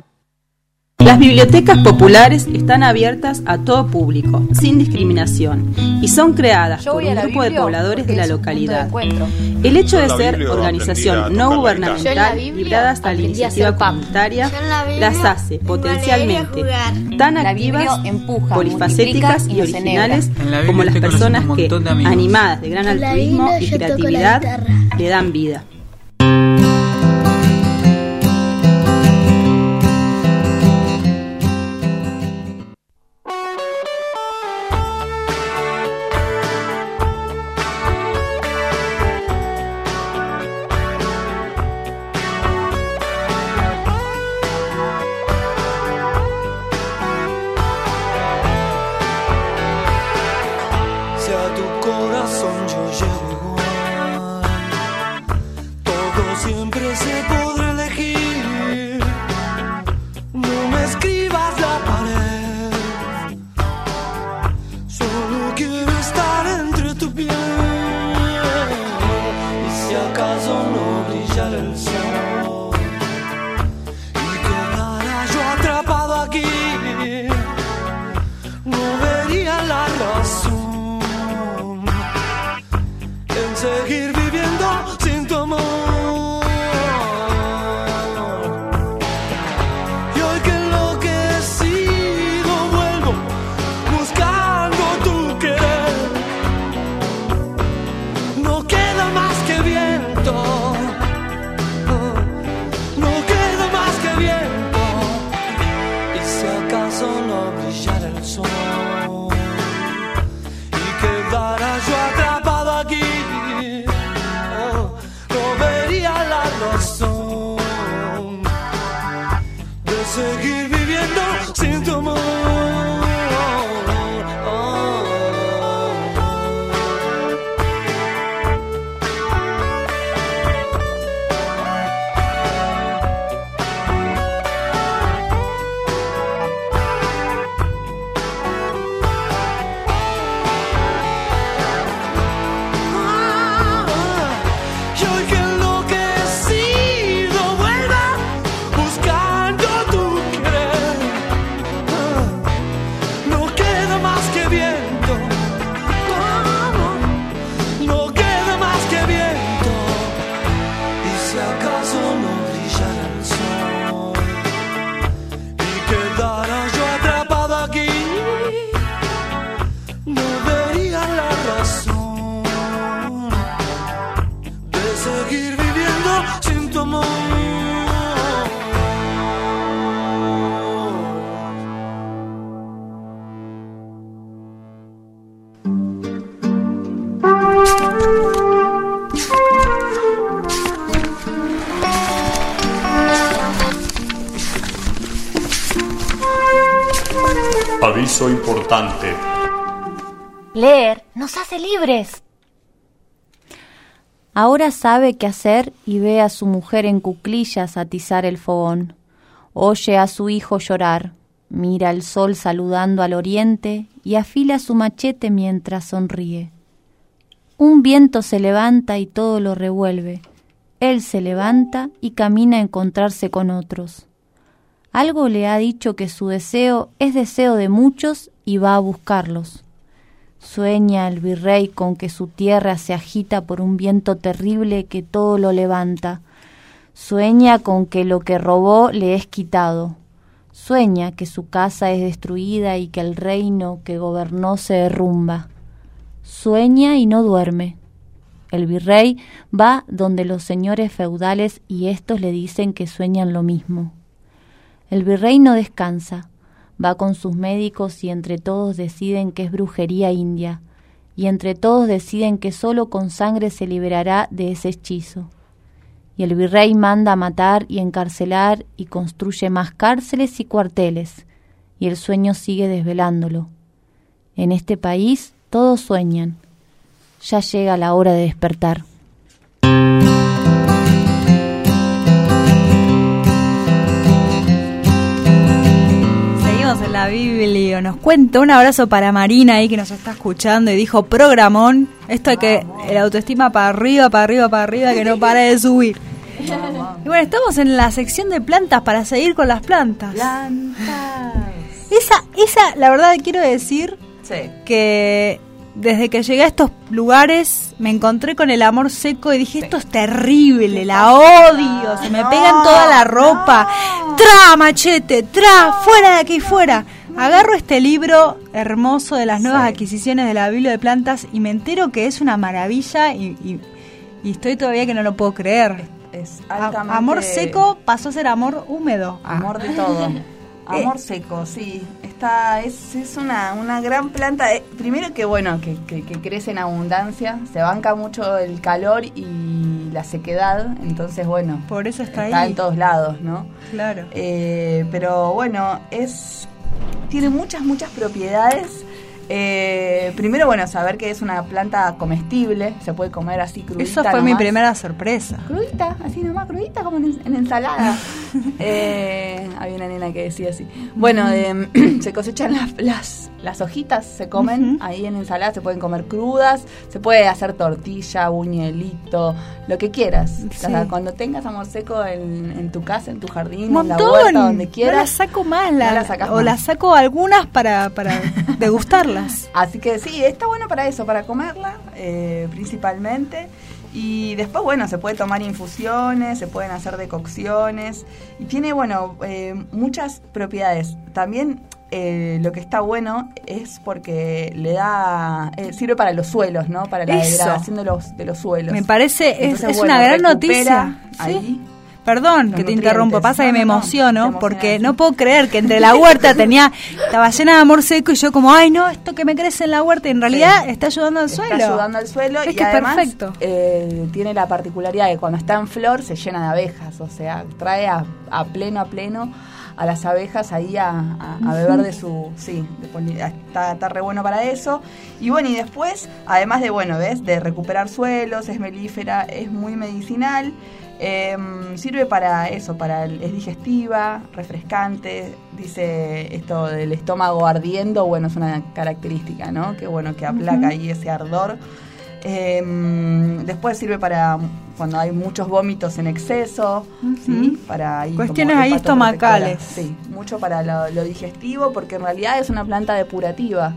Las bibliotecas populares están abiertas a todo público, sin discriminación, y son creadas por un grupo de pobladores de la localidad. El hecho de ser organización no gubernamental librada hasta la iniciativa comunitaria las hace potencialmente tan activas, polifacéticas y originales como las personas que, animadas de gran altruismo y creatividad, le dan vida. silence. Aviso importante. Leer nos hace libres. Ahora sabe qué hacer y ve a su mujer en cuclillas atizar el fogón. Oye a su hijo llorar, mira el sol saludando al oriente y afila su machete mientras sonríe. Un viento se levanta y todo lo revuelve. Él se levanta y camina a encontrarse con otros. Algo le ha dicho que su deseo es deseo de muchos y va a buscarlos. Sueña el virrey con que su tierra se agita por un viento terrible que todo lo levanta. Sueña con que lo que robó le es quitado. Sueña que su casa es destruida y que el reino que gobernó se derrumba. Sueña y no duerme. El virrey va donde los señores feudales y estos le dicen que sueñan lo mismo. El virrey no descansa, va con sus médicos y entre todos deciden que es brujería india, y entre todos deciden que solo con sangre se liberará de ese hechizo. Y el virrey manda matar y encarcelar y construye más cárceles y cuarteles, y el sueño sigue desvelándolo. En este país todos sueñan. Ya llega la hora de despertar. La Biblia. Nos cuenta un abrazo para Marina ahí que nos está escuchando y dijo programón. Esto hay que el autoestima para arriba, para arriba, para arriba, que no pare de subir. Y bueno, estamos en la sección de plantas para seguir con las plantas. Plantas. Esa, esa, la verdad quiero decir que desde que llegué a estos lugares me encontré con el amor seco y dije, esto es terrible, la odio, se me pega en toda la ropa, tra machete, tra, fuera de aquí, fuera. Agarro este libro hermoso de las nuevas adquisiciones de la Biblia de Plantas y me entero que es una maravilla y, estoy todavía que no lo puedo creer. Es amor seco pasó a ser amor húmedo. Amor de todo. (laughs) Amor seco, sí. Esta es, es una, una gran planta. Eh, primero que bueno, que, crece en abundancia, se banca mucho el calor y la sequedad, entonces bueno. Por eso está, está en todos lados, ¿no? Claro. Eh, pero bueno, es tiene muchas, muchas propiedades eh, primero, bueno, saber que es una planta comestible, se puede comer así crudita. Eso fue mi primera sorpresa. Crudita, así nomás, crudita como en, ensalada. (laughs) eh, había una nena que decía así. Bueno, eh, (clears throat) se cosechan las, las, las, hojitas, se comen ahí en ensalada, se pueden comer crudas, se puede hacer tortilla, buñuelito, lo que quieras. O sea, cuando tengas amor seco en, tu casa, en tu jardín, en la huerta, donde quieras. No la saco más, la, o la saco algunas para, para (laughs) degustarla. Así que sí, está bueno para eso, para comerla eh, principalmente. Y después, bueno, se puede tomar infusiones, se pueden hacer decocciones. Y tiene, bueno, eh, muchas propiedades. También eh, lo que está bueno es porque le da sirve para los suelos, ¿no? Para la degradación de los, de los suelos. Me parece, es, una gran noticia. Ahí Perdón que te interrumpo, pasa que me emociono porque no puedo creer que entre la huerta tenía, (laughs) estaba llena de amor seco y yo como, ay no, esto que me crece en la huerta, en realidad está ayudando al suelo. Está ayudando al suelo y además perfecto. Eh, tiene la particularidad de que cuando está en flor se llena de abejas, o sea, trae a, pleno, a pleno a las abejas ahí a, beber de su... Sí, está, está re bueno para eso. Y bueno, y después, además de, bueno, ¿ves? De recuperar suelos, es melífera, es muy medicinal. Em, sirve para eso, para es digestiva, refrescante, dice esto del estómago ardiendo, bueno, es una característica, ¿no? Que bueno, que aplaca ahí ese ardor. Em, después sirve para cuando hay muchos vómitos en exceso, ¿sí? Para Cuestiones ahí estomacales. Sí, mucho para lo, digestivo, porque en realidad es una planta depurativa.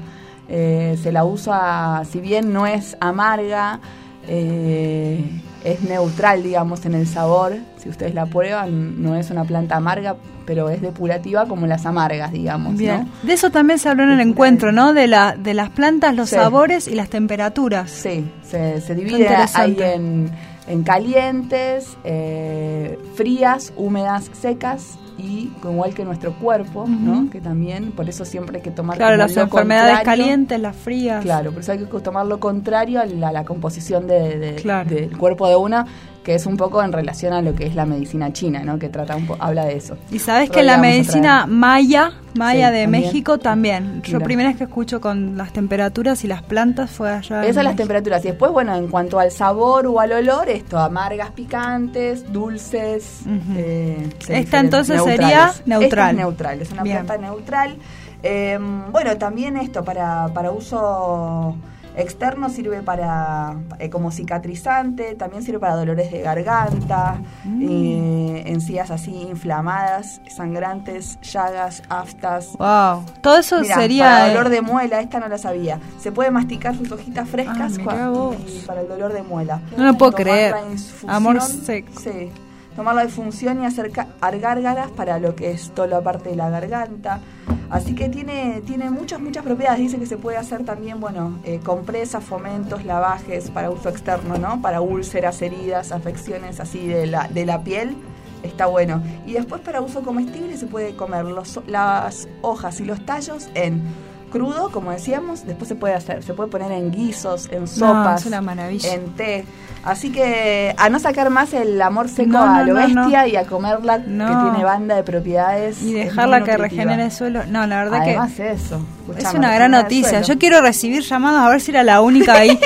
Eh, se la usa, si bien no es amarga, eh, es neutral, digamos, en el sabor. Si ustedes la prueban, no es una planta amarga, pero es depurativa como las amargas, digamos. Bien. De eso también se habló en el encuentro, ¿no? De, la, de las plantas, los sabores y las temperaturas. Sí, se, se divide ahí en, en calientes, eh, frías, húmedas, secas y igual que nuestro cuerpo, ¿no? Que también, por eso siempre hay que tomar claro, las enfermedades calientes, las frías. Claro, por eso hay que tomar lo contrario a la, composición de, del cuerpo de una que es un poco en relación a lo que es la medicina china, ¿no? Que trata un habla de eso. Y sabes que la medicina maya, maya de México también. Yo primera vez que escucho con las temperaturas y las plantas fue allá. Esas las temperaturas y después bueno, en cuanto al sabor o al olor, esto amargas, picantes, dulces. Eh, Esta entonces sería neutral. es neutral, es una planta neutral. Eh, bueno, también esto para para uso Externo sirve para eh, como cicatrizante, también sirve para dolores de garganta, mm. eh, encías así inflamadas, sangrantes, llagas, aftas. Wow, todo eso sería para dolor de muela, esta no la sabía. Se puede masticar sus hojitas frescas ah, para el dolor de muela. No lo puedo creer. Amor seco. Sí. Tomar la difunción y hacer gárgaras para lo que es toda la parte de la garganta. Así que tiene, tiene muchas, muchas propiedades. Dice que se puede hacer también, bueno, eh, compresas, fomentos, lavajes para uso externo, ¿no? Para úlceras, heridas, afecciones así de la, de la piel. Está bueno. Y después para uso comestible se puede comer las hojas y los tallos en crudo, como decíamos, después se puede hacer, se puede poner en guisos, en sopas, en té. Así que a no sacar más el amor seco a lo bestia y a comerla que tiene banda de propiedades. Y dejarla que regenere el suelo. No, la verdad Además que. eso. Es una gran noticia. Yo quiero recibir llamados a ver si era la única ahí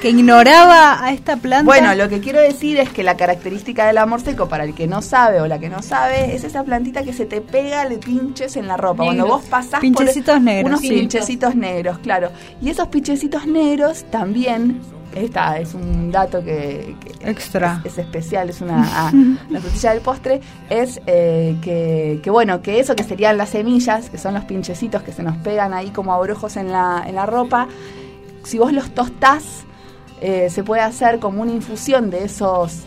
que, ignoraba a esta planta. Bueno, lo que quiero decir es que la característica del amor seco, para el que no sabe o la que no sabe, es esa plantita que se te pega de pinches en la ropa. Cuando vos pasás pinchecitos negros. Unos pinchecitos negros, claro. Y esos pinchecitos negros también esta es un dato que, extra. es, especial es una ah, (laughs) la frutilla del postre. Es eh, que, que, bueno que eso que serían las semillas que son los pinchecitos que se nos pegan ahí como abrojos en la, en la ropa. Si vos los tostás eh, se puede hacer como una infusión de esos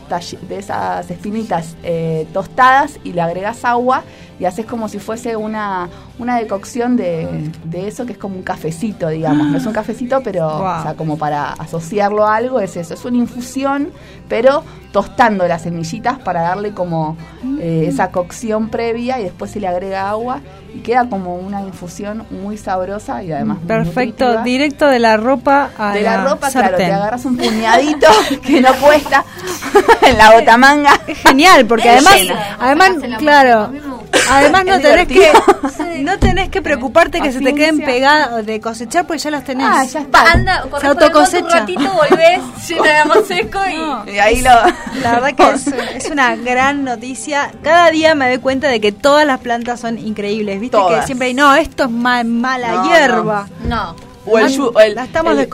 de esas espinitas eh, tostadas y le agregas agua y haces como si fuese una, una decocción de, de, eso que es como un cafecito, digamos. No es un cafecito, pero o sea, como para asociarlo a algo es eso. Es una infusión, pero tostando las semillitas para darle como eh, esa cocción previa y después se le agrega agua y queda como una infusión muy sabrosa y además perfecto directo de la ropa a de la, ropa claro te agarras un puñadito (laughs) que no cuesta (laughs) en la botamanga es genial porque además además claro Además no (laughs) tenés que (laughs) no tenés que preocuparte que se te queden pegadas de cosechar porque ya las tenés. Ah, ya está. Anda, se autocosecha. Un ratito volvés (laughs) llena de seco y... ahí lo La verdad que es, es, una gran noticia. Cada día me doy cuenta de que todas las plantas son increíbles, ¿viste? Que siempre hay, no, esto es mala hierba. no. O el, yu, el,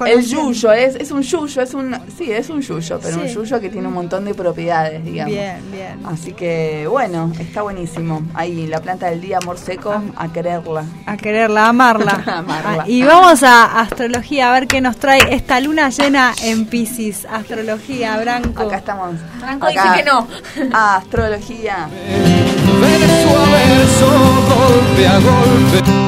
el, yuyo, es, es un yuyo, es un, sí, es un yuyo, pero un yuyo que tiene un montón de propiedades, digamos. Bien, bien. Así que, bueno, está buenísimo. Ahí, la planta del día, amor seco, ah. a quererla. A quererla, a amarla. (laughs) amarla. Ah, y vamos a astrología, a ver qué nos trae esta luna llena en Pisces. Astrología, Branco. Acá estamos. Branco dice que no. (laughs) astrología. Verso a verso, golpe a golpe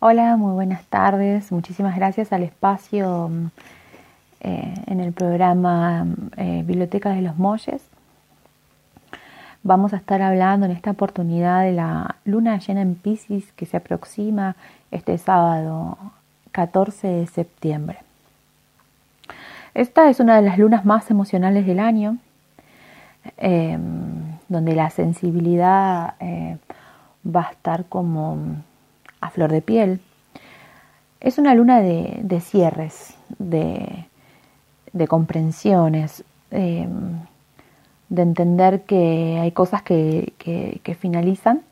Hola, muy buenas tardes. Muchísimas gracias al espacio mm, eh, en el programa eh, Biblioteca de los Molles. Vamos a estar hablando en esta oportunidad de la luna llena en Pisces que se aproxima este sábado 14 de septiembre. Esta es una de las lunas más emocionales del año, em, donde la sensibilidad eh, va a estar como a flor de piel. Es una luna de, cierres, de, comprensiones, em, de entender que hay cosas que, finalizan,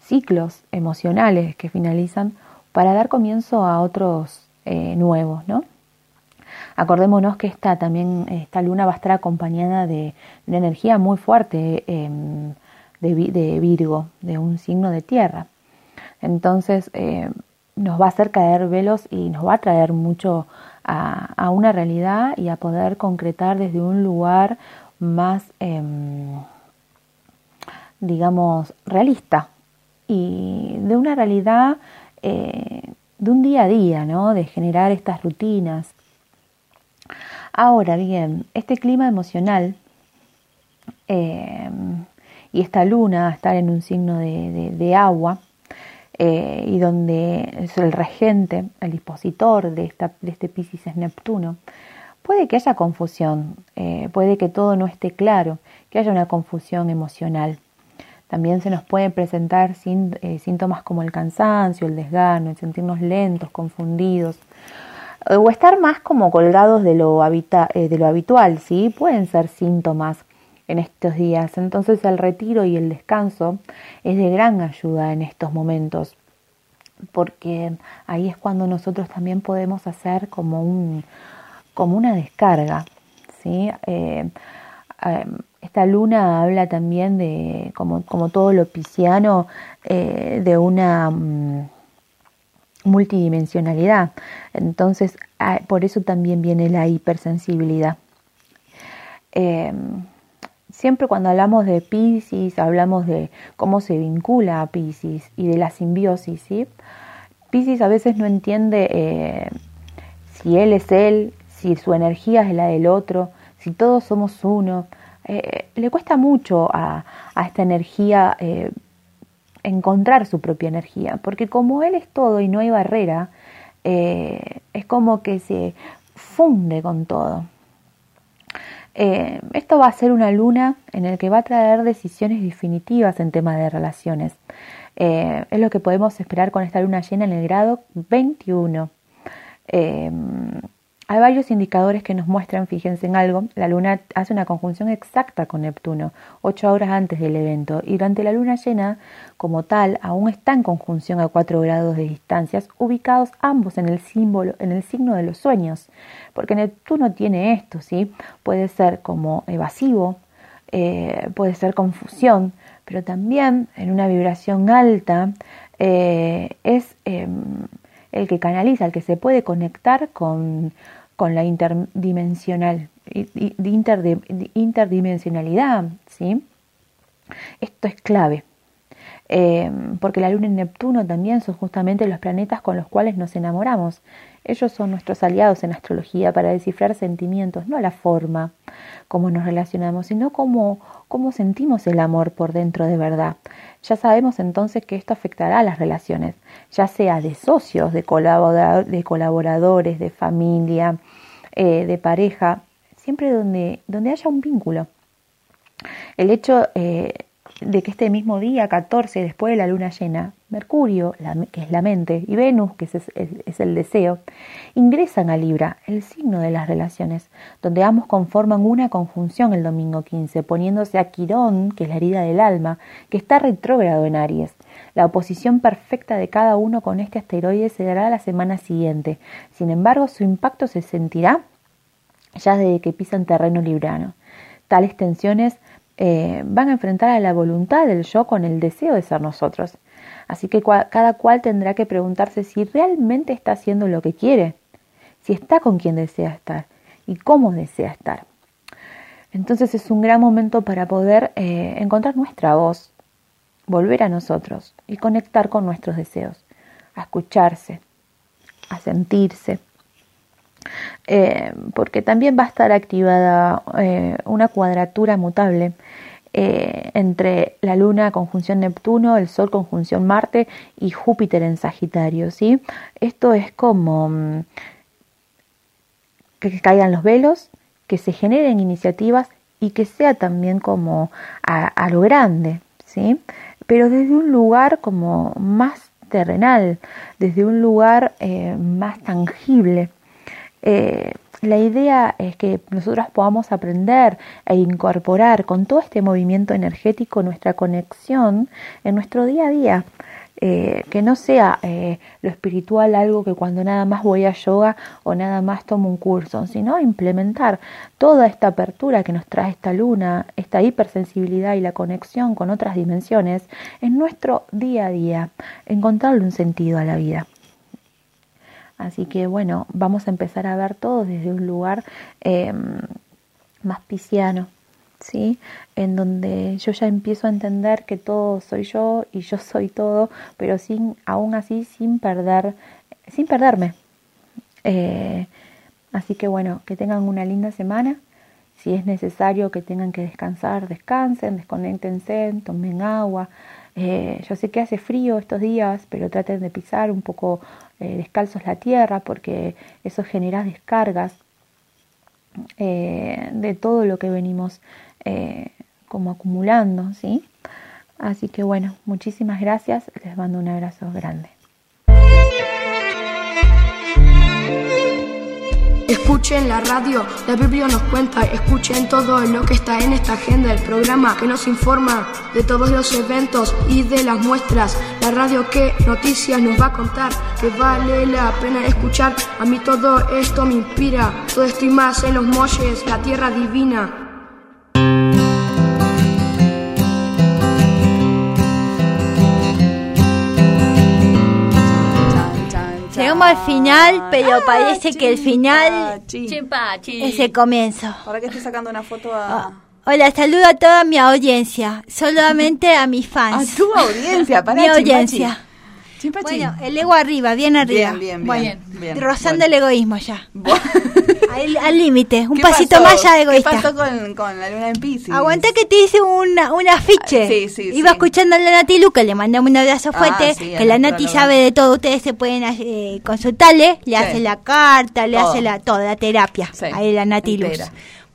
ciclos emocionales que finalizan para dar comienzo a otros eh, nuevos, ¿no? Acordémonos que esta también, esta luna va a estar acompañada de una energía muy fuerte em, de, Virgo, de un signo de tierra. Entonces eh, nos va a hacer caer velos y nos va a traer mucho a, una realidad y a poder concretar desde un lugar más, em, digamos, realista y de una realidad eh, de un día a día, ¿no? De generar estas rutinas, Ahora bien, este clima emocional eh, y esta luna, estar en un signo de, agua, eh, y donde es el regente, el dispositor de, esta, de este Pisces es Neptuno, puede que haya confusión, eh, puede que todo no esté claro, que haya una confusión emocional. También se nos pueden presentar síntomas como el cansancio, el desgano, el sentirnos lentos, confundidos, o estar más como colgados de lo, eh, de lo habitual, ¿sí? Pueden ser síntomas en estos días. Entonces el retiro y el descanso es de gran ayuda en estos momentos, porque ahí es cuando nosotros también podemos hacer como, un, como una descarga, ¿sí? Eh, eh, esta luna habla también de, como, como todo lo pisciano, de una... Mm, multidimensionalidad. Entonces, ah, por eso también viene la hipersensibilidad. Em, siempre cuando hablamos de Pisces, hablamos de cómo se vincula a Pisces y de la simbiosis. ¿sí? Pisces a veces no entiende eh, si él es él, si su energía es la del otro, si todos somos uno. Eh, le cuesta mucho a, a esta energía eh, encontrar su propia energía, porque como Él es todo y no hay barrera, eh, es como que se funde con todo. Eh, esto va a ser una luna en el que va a traer decisiones definitivas en temas de relaciones. Eh, es lo que podemos esperar con esta luna llena en el grado 21. Hay varios indicadores que nos muestran, fíjense en algo, la luna hace una conjunción exacta con Neptuno, ocho horas antes del evento, y durante la luna llena, como tal, aún está en conjunción a cuatro grados de distancias, ubicados ambos en el símbolo, en el signo de los sueños, porque Neptuno tiene esto, ¿sí? Puede ser como evasivo, eh, puede ser confusión, pero también en una vibración alta eh, es em, el que canaliza, el que se puede conectar con, con la interdimensional, interdimensionalidad, ¿sí? Esto es clave, eh, porque la Luna y Neptuno también son justamente los planetas con los cuales nos enamoramos. Ellos son nuestros aliados en astrología para descifrar sentimientos, no la forma, cómo nos relacionamos, sino cómo, cómo sentimos el amor por dentro de verdad. Ya sabemos entonces que esto afectará a las relaciones, ya sea de socios, de, de colaboradores, de familia, eh, de pareja, siempre donde, donde haya un vínculo. El hecho eh, de que este mismo día, 14, después de la luna llena, Mercurio, que es la mente, y Venus, que es, el deseo, ingresan a Libra, el signo de las relaciones, donde ambos conforman una conjunción el domingo 15, poniéndose a Quirón, que es la herida del alma, que está retrógrado en Aries. La oposición perfecta de cada uno con este asteroide se dará la semana siguiente. Sin embargo, su impacto se sentirá ya desde que pisan terreno librano. Tales tensiones eh, van a enfrentar a la voluntad del yo con el deseo de ser nosotros. Así que cada cual tendrá que preguntarse si realmente está haciendo lo que quiere, si está con quien desea estar y cómo desea estar. Entonces es un gran momento para poder eh, encontrar nuestra voz, volver a nosotros y conectar con nuestros deseos, a escucharse, a sentirse. Eh, porque también va a estar activada eh, una cuadratura mutable eh, entre la Luna conjunción Neptuno, el Sol conjunción Marte y Júpiter en Sagitario. ¿sí? Esto es como mm, que caigan los velos, que se generen iniciativas y que sea también como a, lo grande, ¿sí? Pero desde un lugar como más terrenal, desde un lugar más tangible. Eh, la idea es que nosotros podamos aprender e incorporar con todo este movimiento energético nuestra conexión en nuestro día a día. Eh, que no sea eh, lo espiritual algo que cuando nada más voy a yoga o nada más tomo un curso, sino implementar toda esta apertura que nos trae esta luna, esta hipersensibilidad y la conexión con otras dimensiones en nuestro día a día, encontrarle un sentido a la vida. Así que bueno, vamos a empezar a ver todo desde un lugar em, más pisciano, ¿sí? En donde yo ya empiezo a entender que todo soy yo y yo soy todo, pero sin, aún así sin perder, sin perderme. Eh, así que bueno, que tengan una linda semana. Si es necesario que tengan que descansar, descansen, desconectense, tomen agua. Eh, yo sé que hace frío estos días, pero traten de pisar un poco eh, descalzos la tierra porque eso genera descargas eh, de todo lo que venimos eh, como acumulando, ¿sí? Así que bueno, muchísimas gracias, les mando un abrazo grande. Escuchen la radio, la Biblia nos cuenta, escuchen todo lo que está en esta agenda, el programa que nos informa de todos los eventos y de las muestras, la radio que noticias nos va a contar, que vale la pena escuchar, a mí todo esto me inspira, todo esto y más en los molles, la tierra divina. Llegamos al final, pero parece que el final es el comienzo. ¿Para qué estoy sacando una foto a.? Ah, hola, saludo a toda mi audiencia, solamente a mis fans. A tu audiencia, para (laughs) mi audiencia. Bueno, el ego arriba, bien arriba. Bien, bien, bien. rozando el egoísmo ya. Al límite, un pasito más ya egoísta. ¿Qué pasó con, con, la luna en Pisces? Aguanta que te hice un afiche. Sí, sí, Iba escuchando a la Nati Luca, le mandamos un abrazo ah, fuerte, que la Nati sabe de todo, ustedes se pueden eh, consultarle, le hace la carta, le hace la toda la terapia. Ahí la Nati Luz.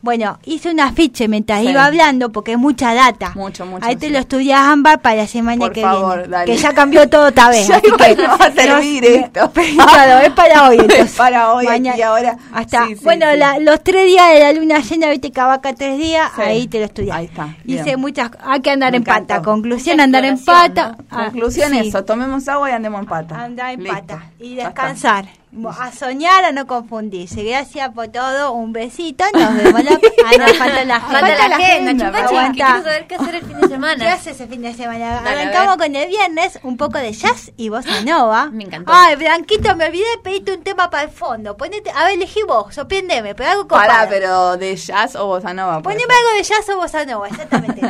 Bueno, hice un afiche mientras iba hablando porque es mucha data. Mucho, mucho. Ahí te lo estudias, Ámbar, para la semana que viene. Que ya cambió todo otra vez. (laughs) así que no va a servir esto. (laughs) claro, es para hoy. Entonces. Es para hoy (laughs) y ahora. Hasta, bueno, los tres días de la luna llena, viste que acá tres días, ahí te lo estudias. Ahí está. Hice muchas. Hay que andar en pata. Conclusión, andar en pata. Ah, Conclusión, eso. Tomemos agua y andemos en pata. Andar en pata. Y descansar. A soñar, a no confundirse. Gracias por todo. Un besito. Nos vemos la. (laughs) Ah, no, falta la (laughs) agenda. Falta la agenda, Quiero saber qué hacer el fin de (laughs) semana. ¿Qué haces el fin de semana? Arrancamos con el viernes un poco de jazz y bossa nova. Me encantó. Ay, Blanquito, me olvidé de pedirte un tema para el fondo. Ponete, a ver, elegí vos, sorprendeme, pero algo copado. Pará, pero de jazz o bossa nova. Poneme algo de jazz o bossa nova, exactamente.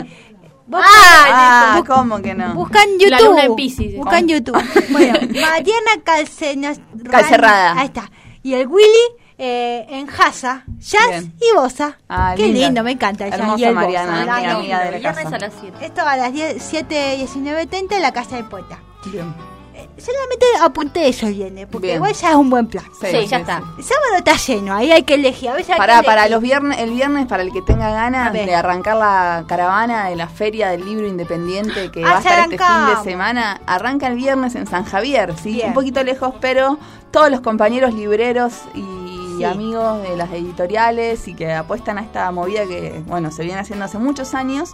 Ah, ah ¿cómo que no? Buscan YouTube. La luna en Pisces. Buscan YouTube. (laughs) bueno, Mariana Calcerrada. Ahí está. Y el Willy eh, en Jasa, Jazz y Bosa. Ah, Qué lindo, me encanta. Hermosa Mariana, mi amiga de la casa. a las 7. Esto a las 7.19.30 en la casa de Poeta. Bien solamente apunté eso viene, porque igual ya es un buen plan. Sí, ya está. El sábado está lleno, ahí hay que elegir. A veces para, para los viernes, el viernes, para el que tenga ganas de arrancar la caravana de la Feria del Libro Independiente que ah, va a estar este fin de semana, arranca el viernes en San Javier, ¿sí? Un poquito lejos, pero todos los compañeros libreros y amigos de las editoriales y que apuestan a esta movida que, bueno, se viene haciendo hace muchos años,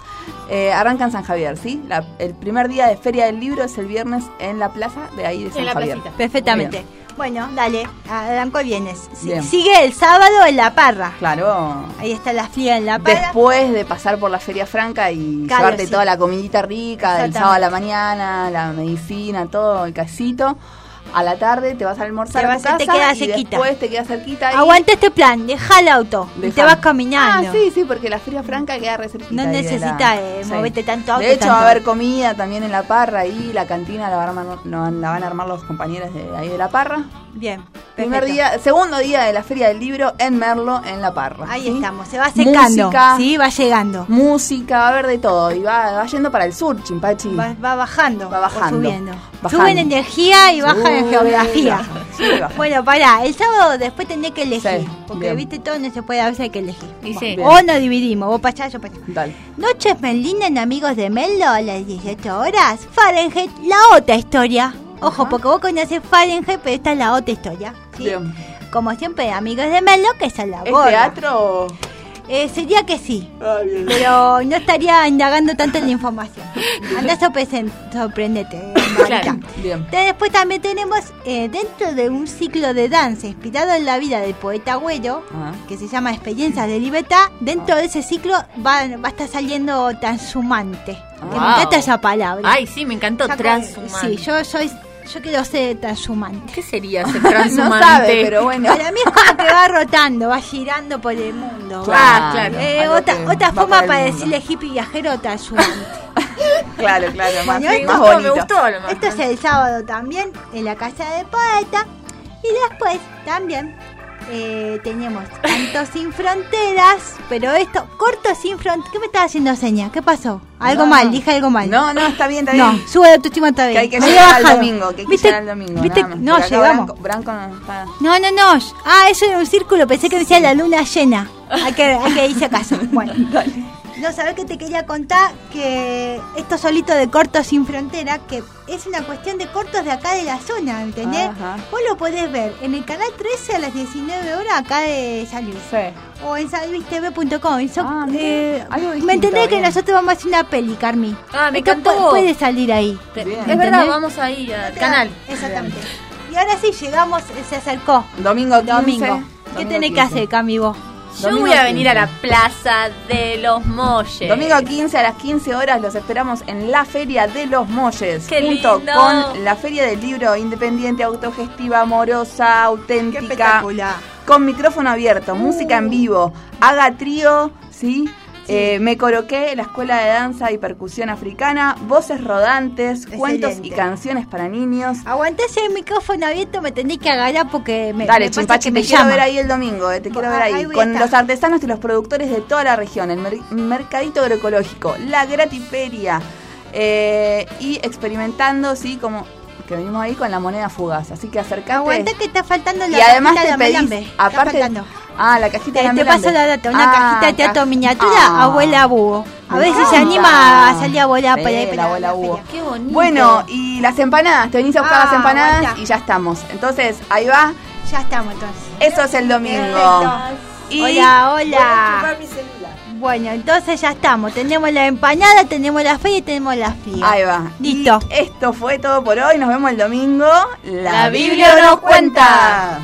eh, arrancan San Javier, ¿sí? el primer día de Feria del Libro es el viernes en la plaza de ahí de San Javier. Perfectamente. Bueno, dale, arranco vienes. Sigue el sábado en La Parra. Claro. Ahí está la fría en La Parra. Después de pasar por la Feria Franca y llevarte toda la comidita rica del sábado a la mañana, la medicina, todo el casito a la tarde te vas a almorzar te a tu casa te quedas y después te quedas cerquita. Ahí. Aguanta este plan, deja el auto y te vas caminando. Ah, sí, sí, porque la Feria Franca queda re cerquita. No necesitas eh, moverte tanto auto. De hecho, va a haber comida también en La Parra y la cantina la van, a armar, la van a armar los compañeros de ahí de La Parra. Bien. Primer día, segundo día de la Feria del Libro en Merlo, en La Parra. Ahí estamos, se va secando. Música, sí, va llegando. Música, va a haber de todo. Y va, va yendo para el sur, Chimpachi. Va, bajando. Va bajando. Subiendo. Suben energía y bajan en geografía. bueno, pará, el sábado después tendré que elegir. porque viste todo, no se puede, a veces hay que elegir. o nos dividimos, vos para allá, yo para allá. Dale. Noches Melina en Amigos de Melo a las 18 horas. Fahrenheit, la otra historia. Ojo, porque vos conoces Fahrenheit, pero esta es la otra historia. Bien. Como siempre, Amigos de Melo, que es la ¿Es teatro? Eh, sería que sí, ah, pero no estaría indagando tanto en la información. Anda sorprendete, claro, Después también tenemos eh, dentro de un ciclo de danza inspirado en la vida del poeta Agüero, que se llama Experiencias de Libertad, dentro de ese ciclo va, va a estar saliendo Transumante. Que me encanta esa palabra. Ay, sí, me encantó, Transumante. Sí, yo soy yo quiero ser transhumante. ¿Qué sería (laughs) ser transhumante? sabe, pero bueno. Para mí es como que va rotando, va girando por el mundo. Claro, claro. Eh, otra otra forma para decirle hippie viajero transhumante. (laughs) claro, claro, más, bueno, más Me gustó lo más Esto es el sábado también en la casa de poeta. Y después también eh, tenemos Canto sin Fronteras, pero esto, Corto sin Fronteras. ¿Qué me estás haciendo seña? ¿Qué pasó? Algo mal, dije algo mal. No, no, está bien, está bien. No, sube de autoestima, está bien. Que hay que llegar al domingo, que hay que llegar al domingo. ¿Viste? No, llegamos. Branco, no, no, no, no. Ah, eso era un círculo, pensé que decía la luna llena. Hay que, hay que irse a casa. (laughs) Bueno, dale. No, sabes que te quería contar que esto solito de Cortos sin Frontera, que es una cuestión de cortos de acá de la zona, ¿entendés? Vos lo podés ver en el canal 13 a las 19 horas acá de San Luis. O en sanluistv.com. Ah, eh, ¿Me entendés que nosotros vamos a hacer una peli, Carmi? Ah, me encantó. Puede salir ahí. es verdad, vamos a ir al canal. Exactamente. Y ahora sí, llegamos, se acercó. Domingo 15. Domingo. ¿Qué tenés que hacer, Cami, vos? Yo voy a venir a la Plaza de los Molles. Domingo 15 a las 15 horas los esperamos en la Feria de los Molles. junto con la Feria del Libro Independiente, Autogestiva, Amorosa, Auténtica. Con micrófono abierto, música en vivo. Haga trío, ¿sí? Eh, me coloqué la escuela de danza y percusión africana, voces rodantes, cuentos y canciones para niños. Aguanté ese micrófono abierto, me tendré que agarrar porque me. Dale, Chimpachi, te quiero ver ahí el domingo, eh, te quiero ver ahí. Con los artesanos y los productores de toda la región, el mercadito agroecológico, la gratiferia. Eh, y experimentando, sí, como que venimos ahí con la moneda fugaz. Así que acercate. Aguanta que está faltando la Y además te pedís, aparte, Ah, la cajita de Te paso la data, una ah, cajita de teatro miniatura, ah. abuela búho. A ver si se anima a salir a volar por ahí. La abuela búho. Qué bonito. Bueno, y las empanadas, te venís a buscar las ah, empanadas y ya estamos. Entonces, ahí va. Ya estamos entonces. Eso es el domingo. hola, hola. Bueno, entonces ya estamos. Tenemos la empanada, tenemos la fe y tenemos la fría. Ahí va. Listo. esto fue todo por hoy. Nos vemos el domingo. La, Biblia nos cuenta.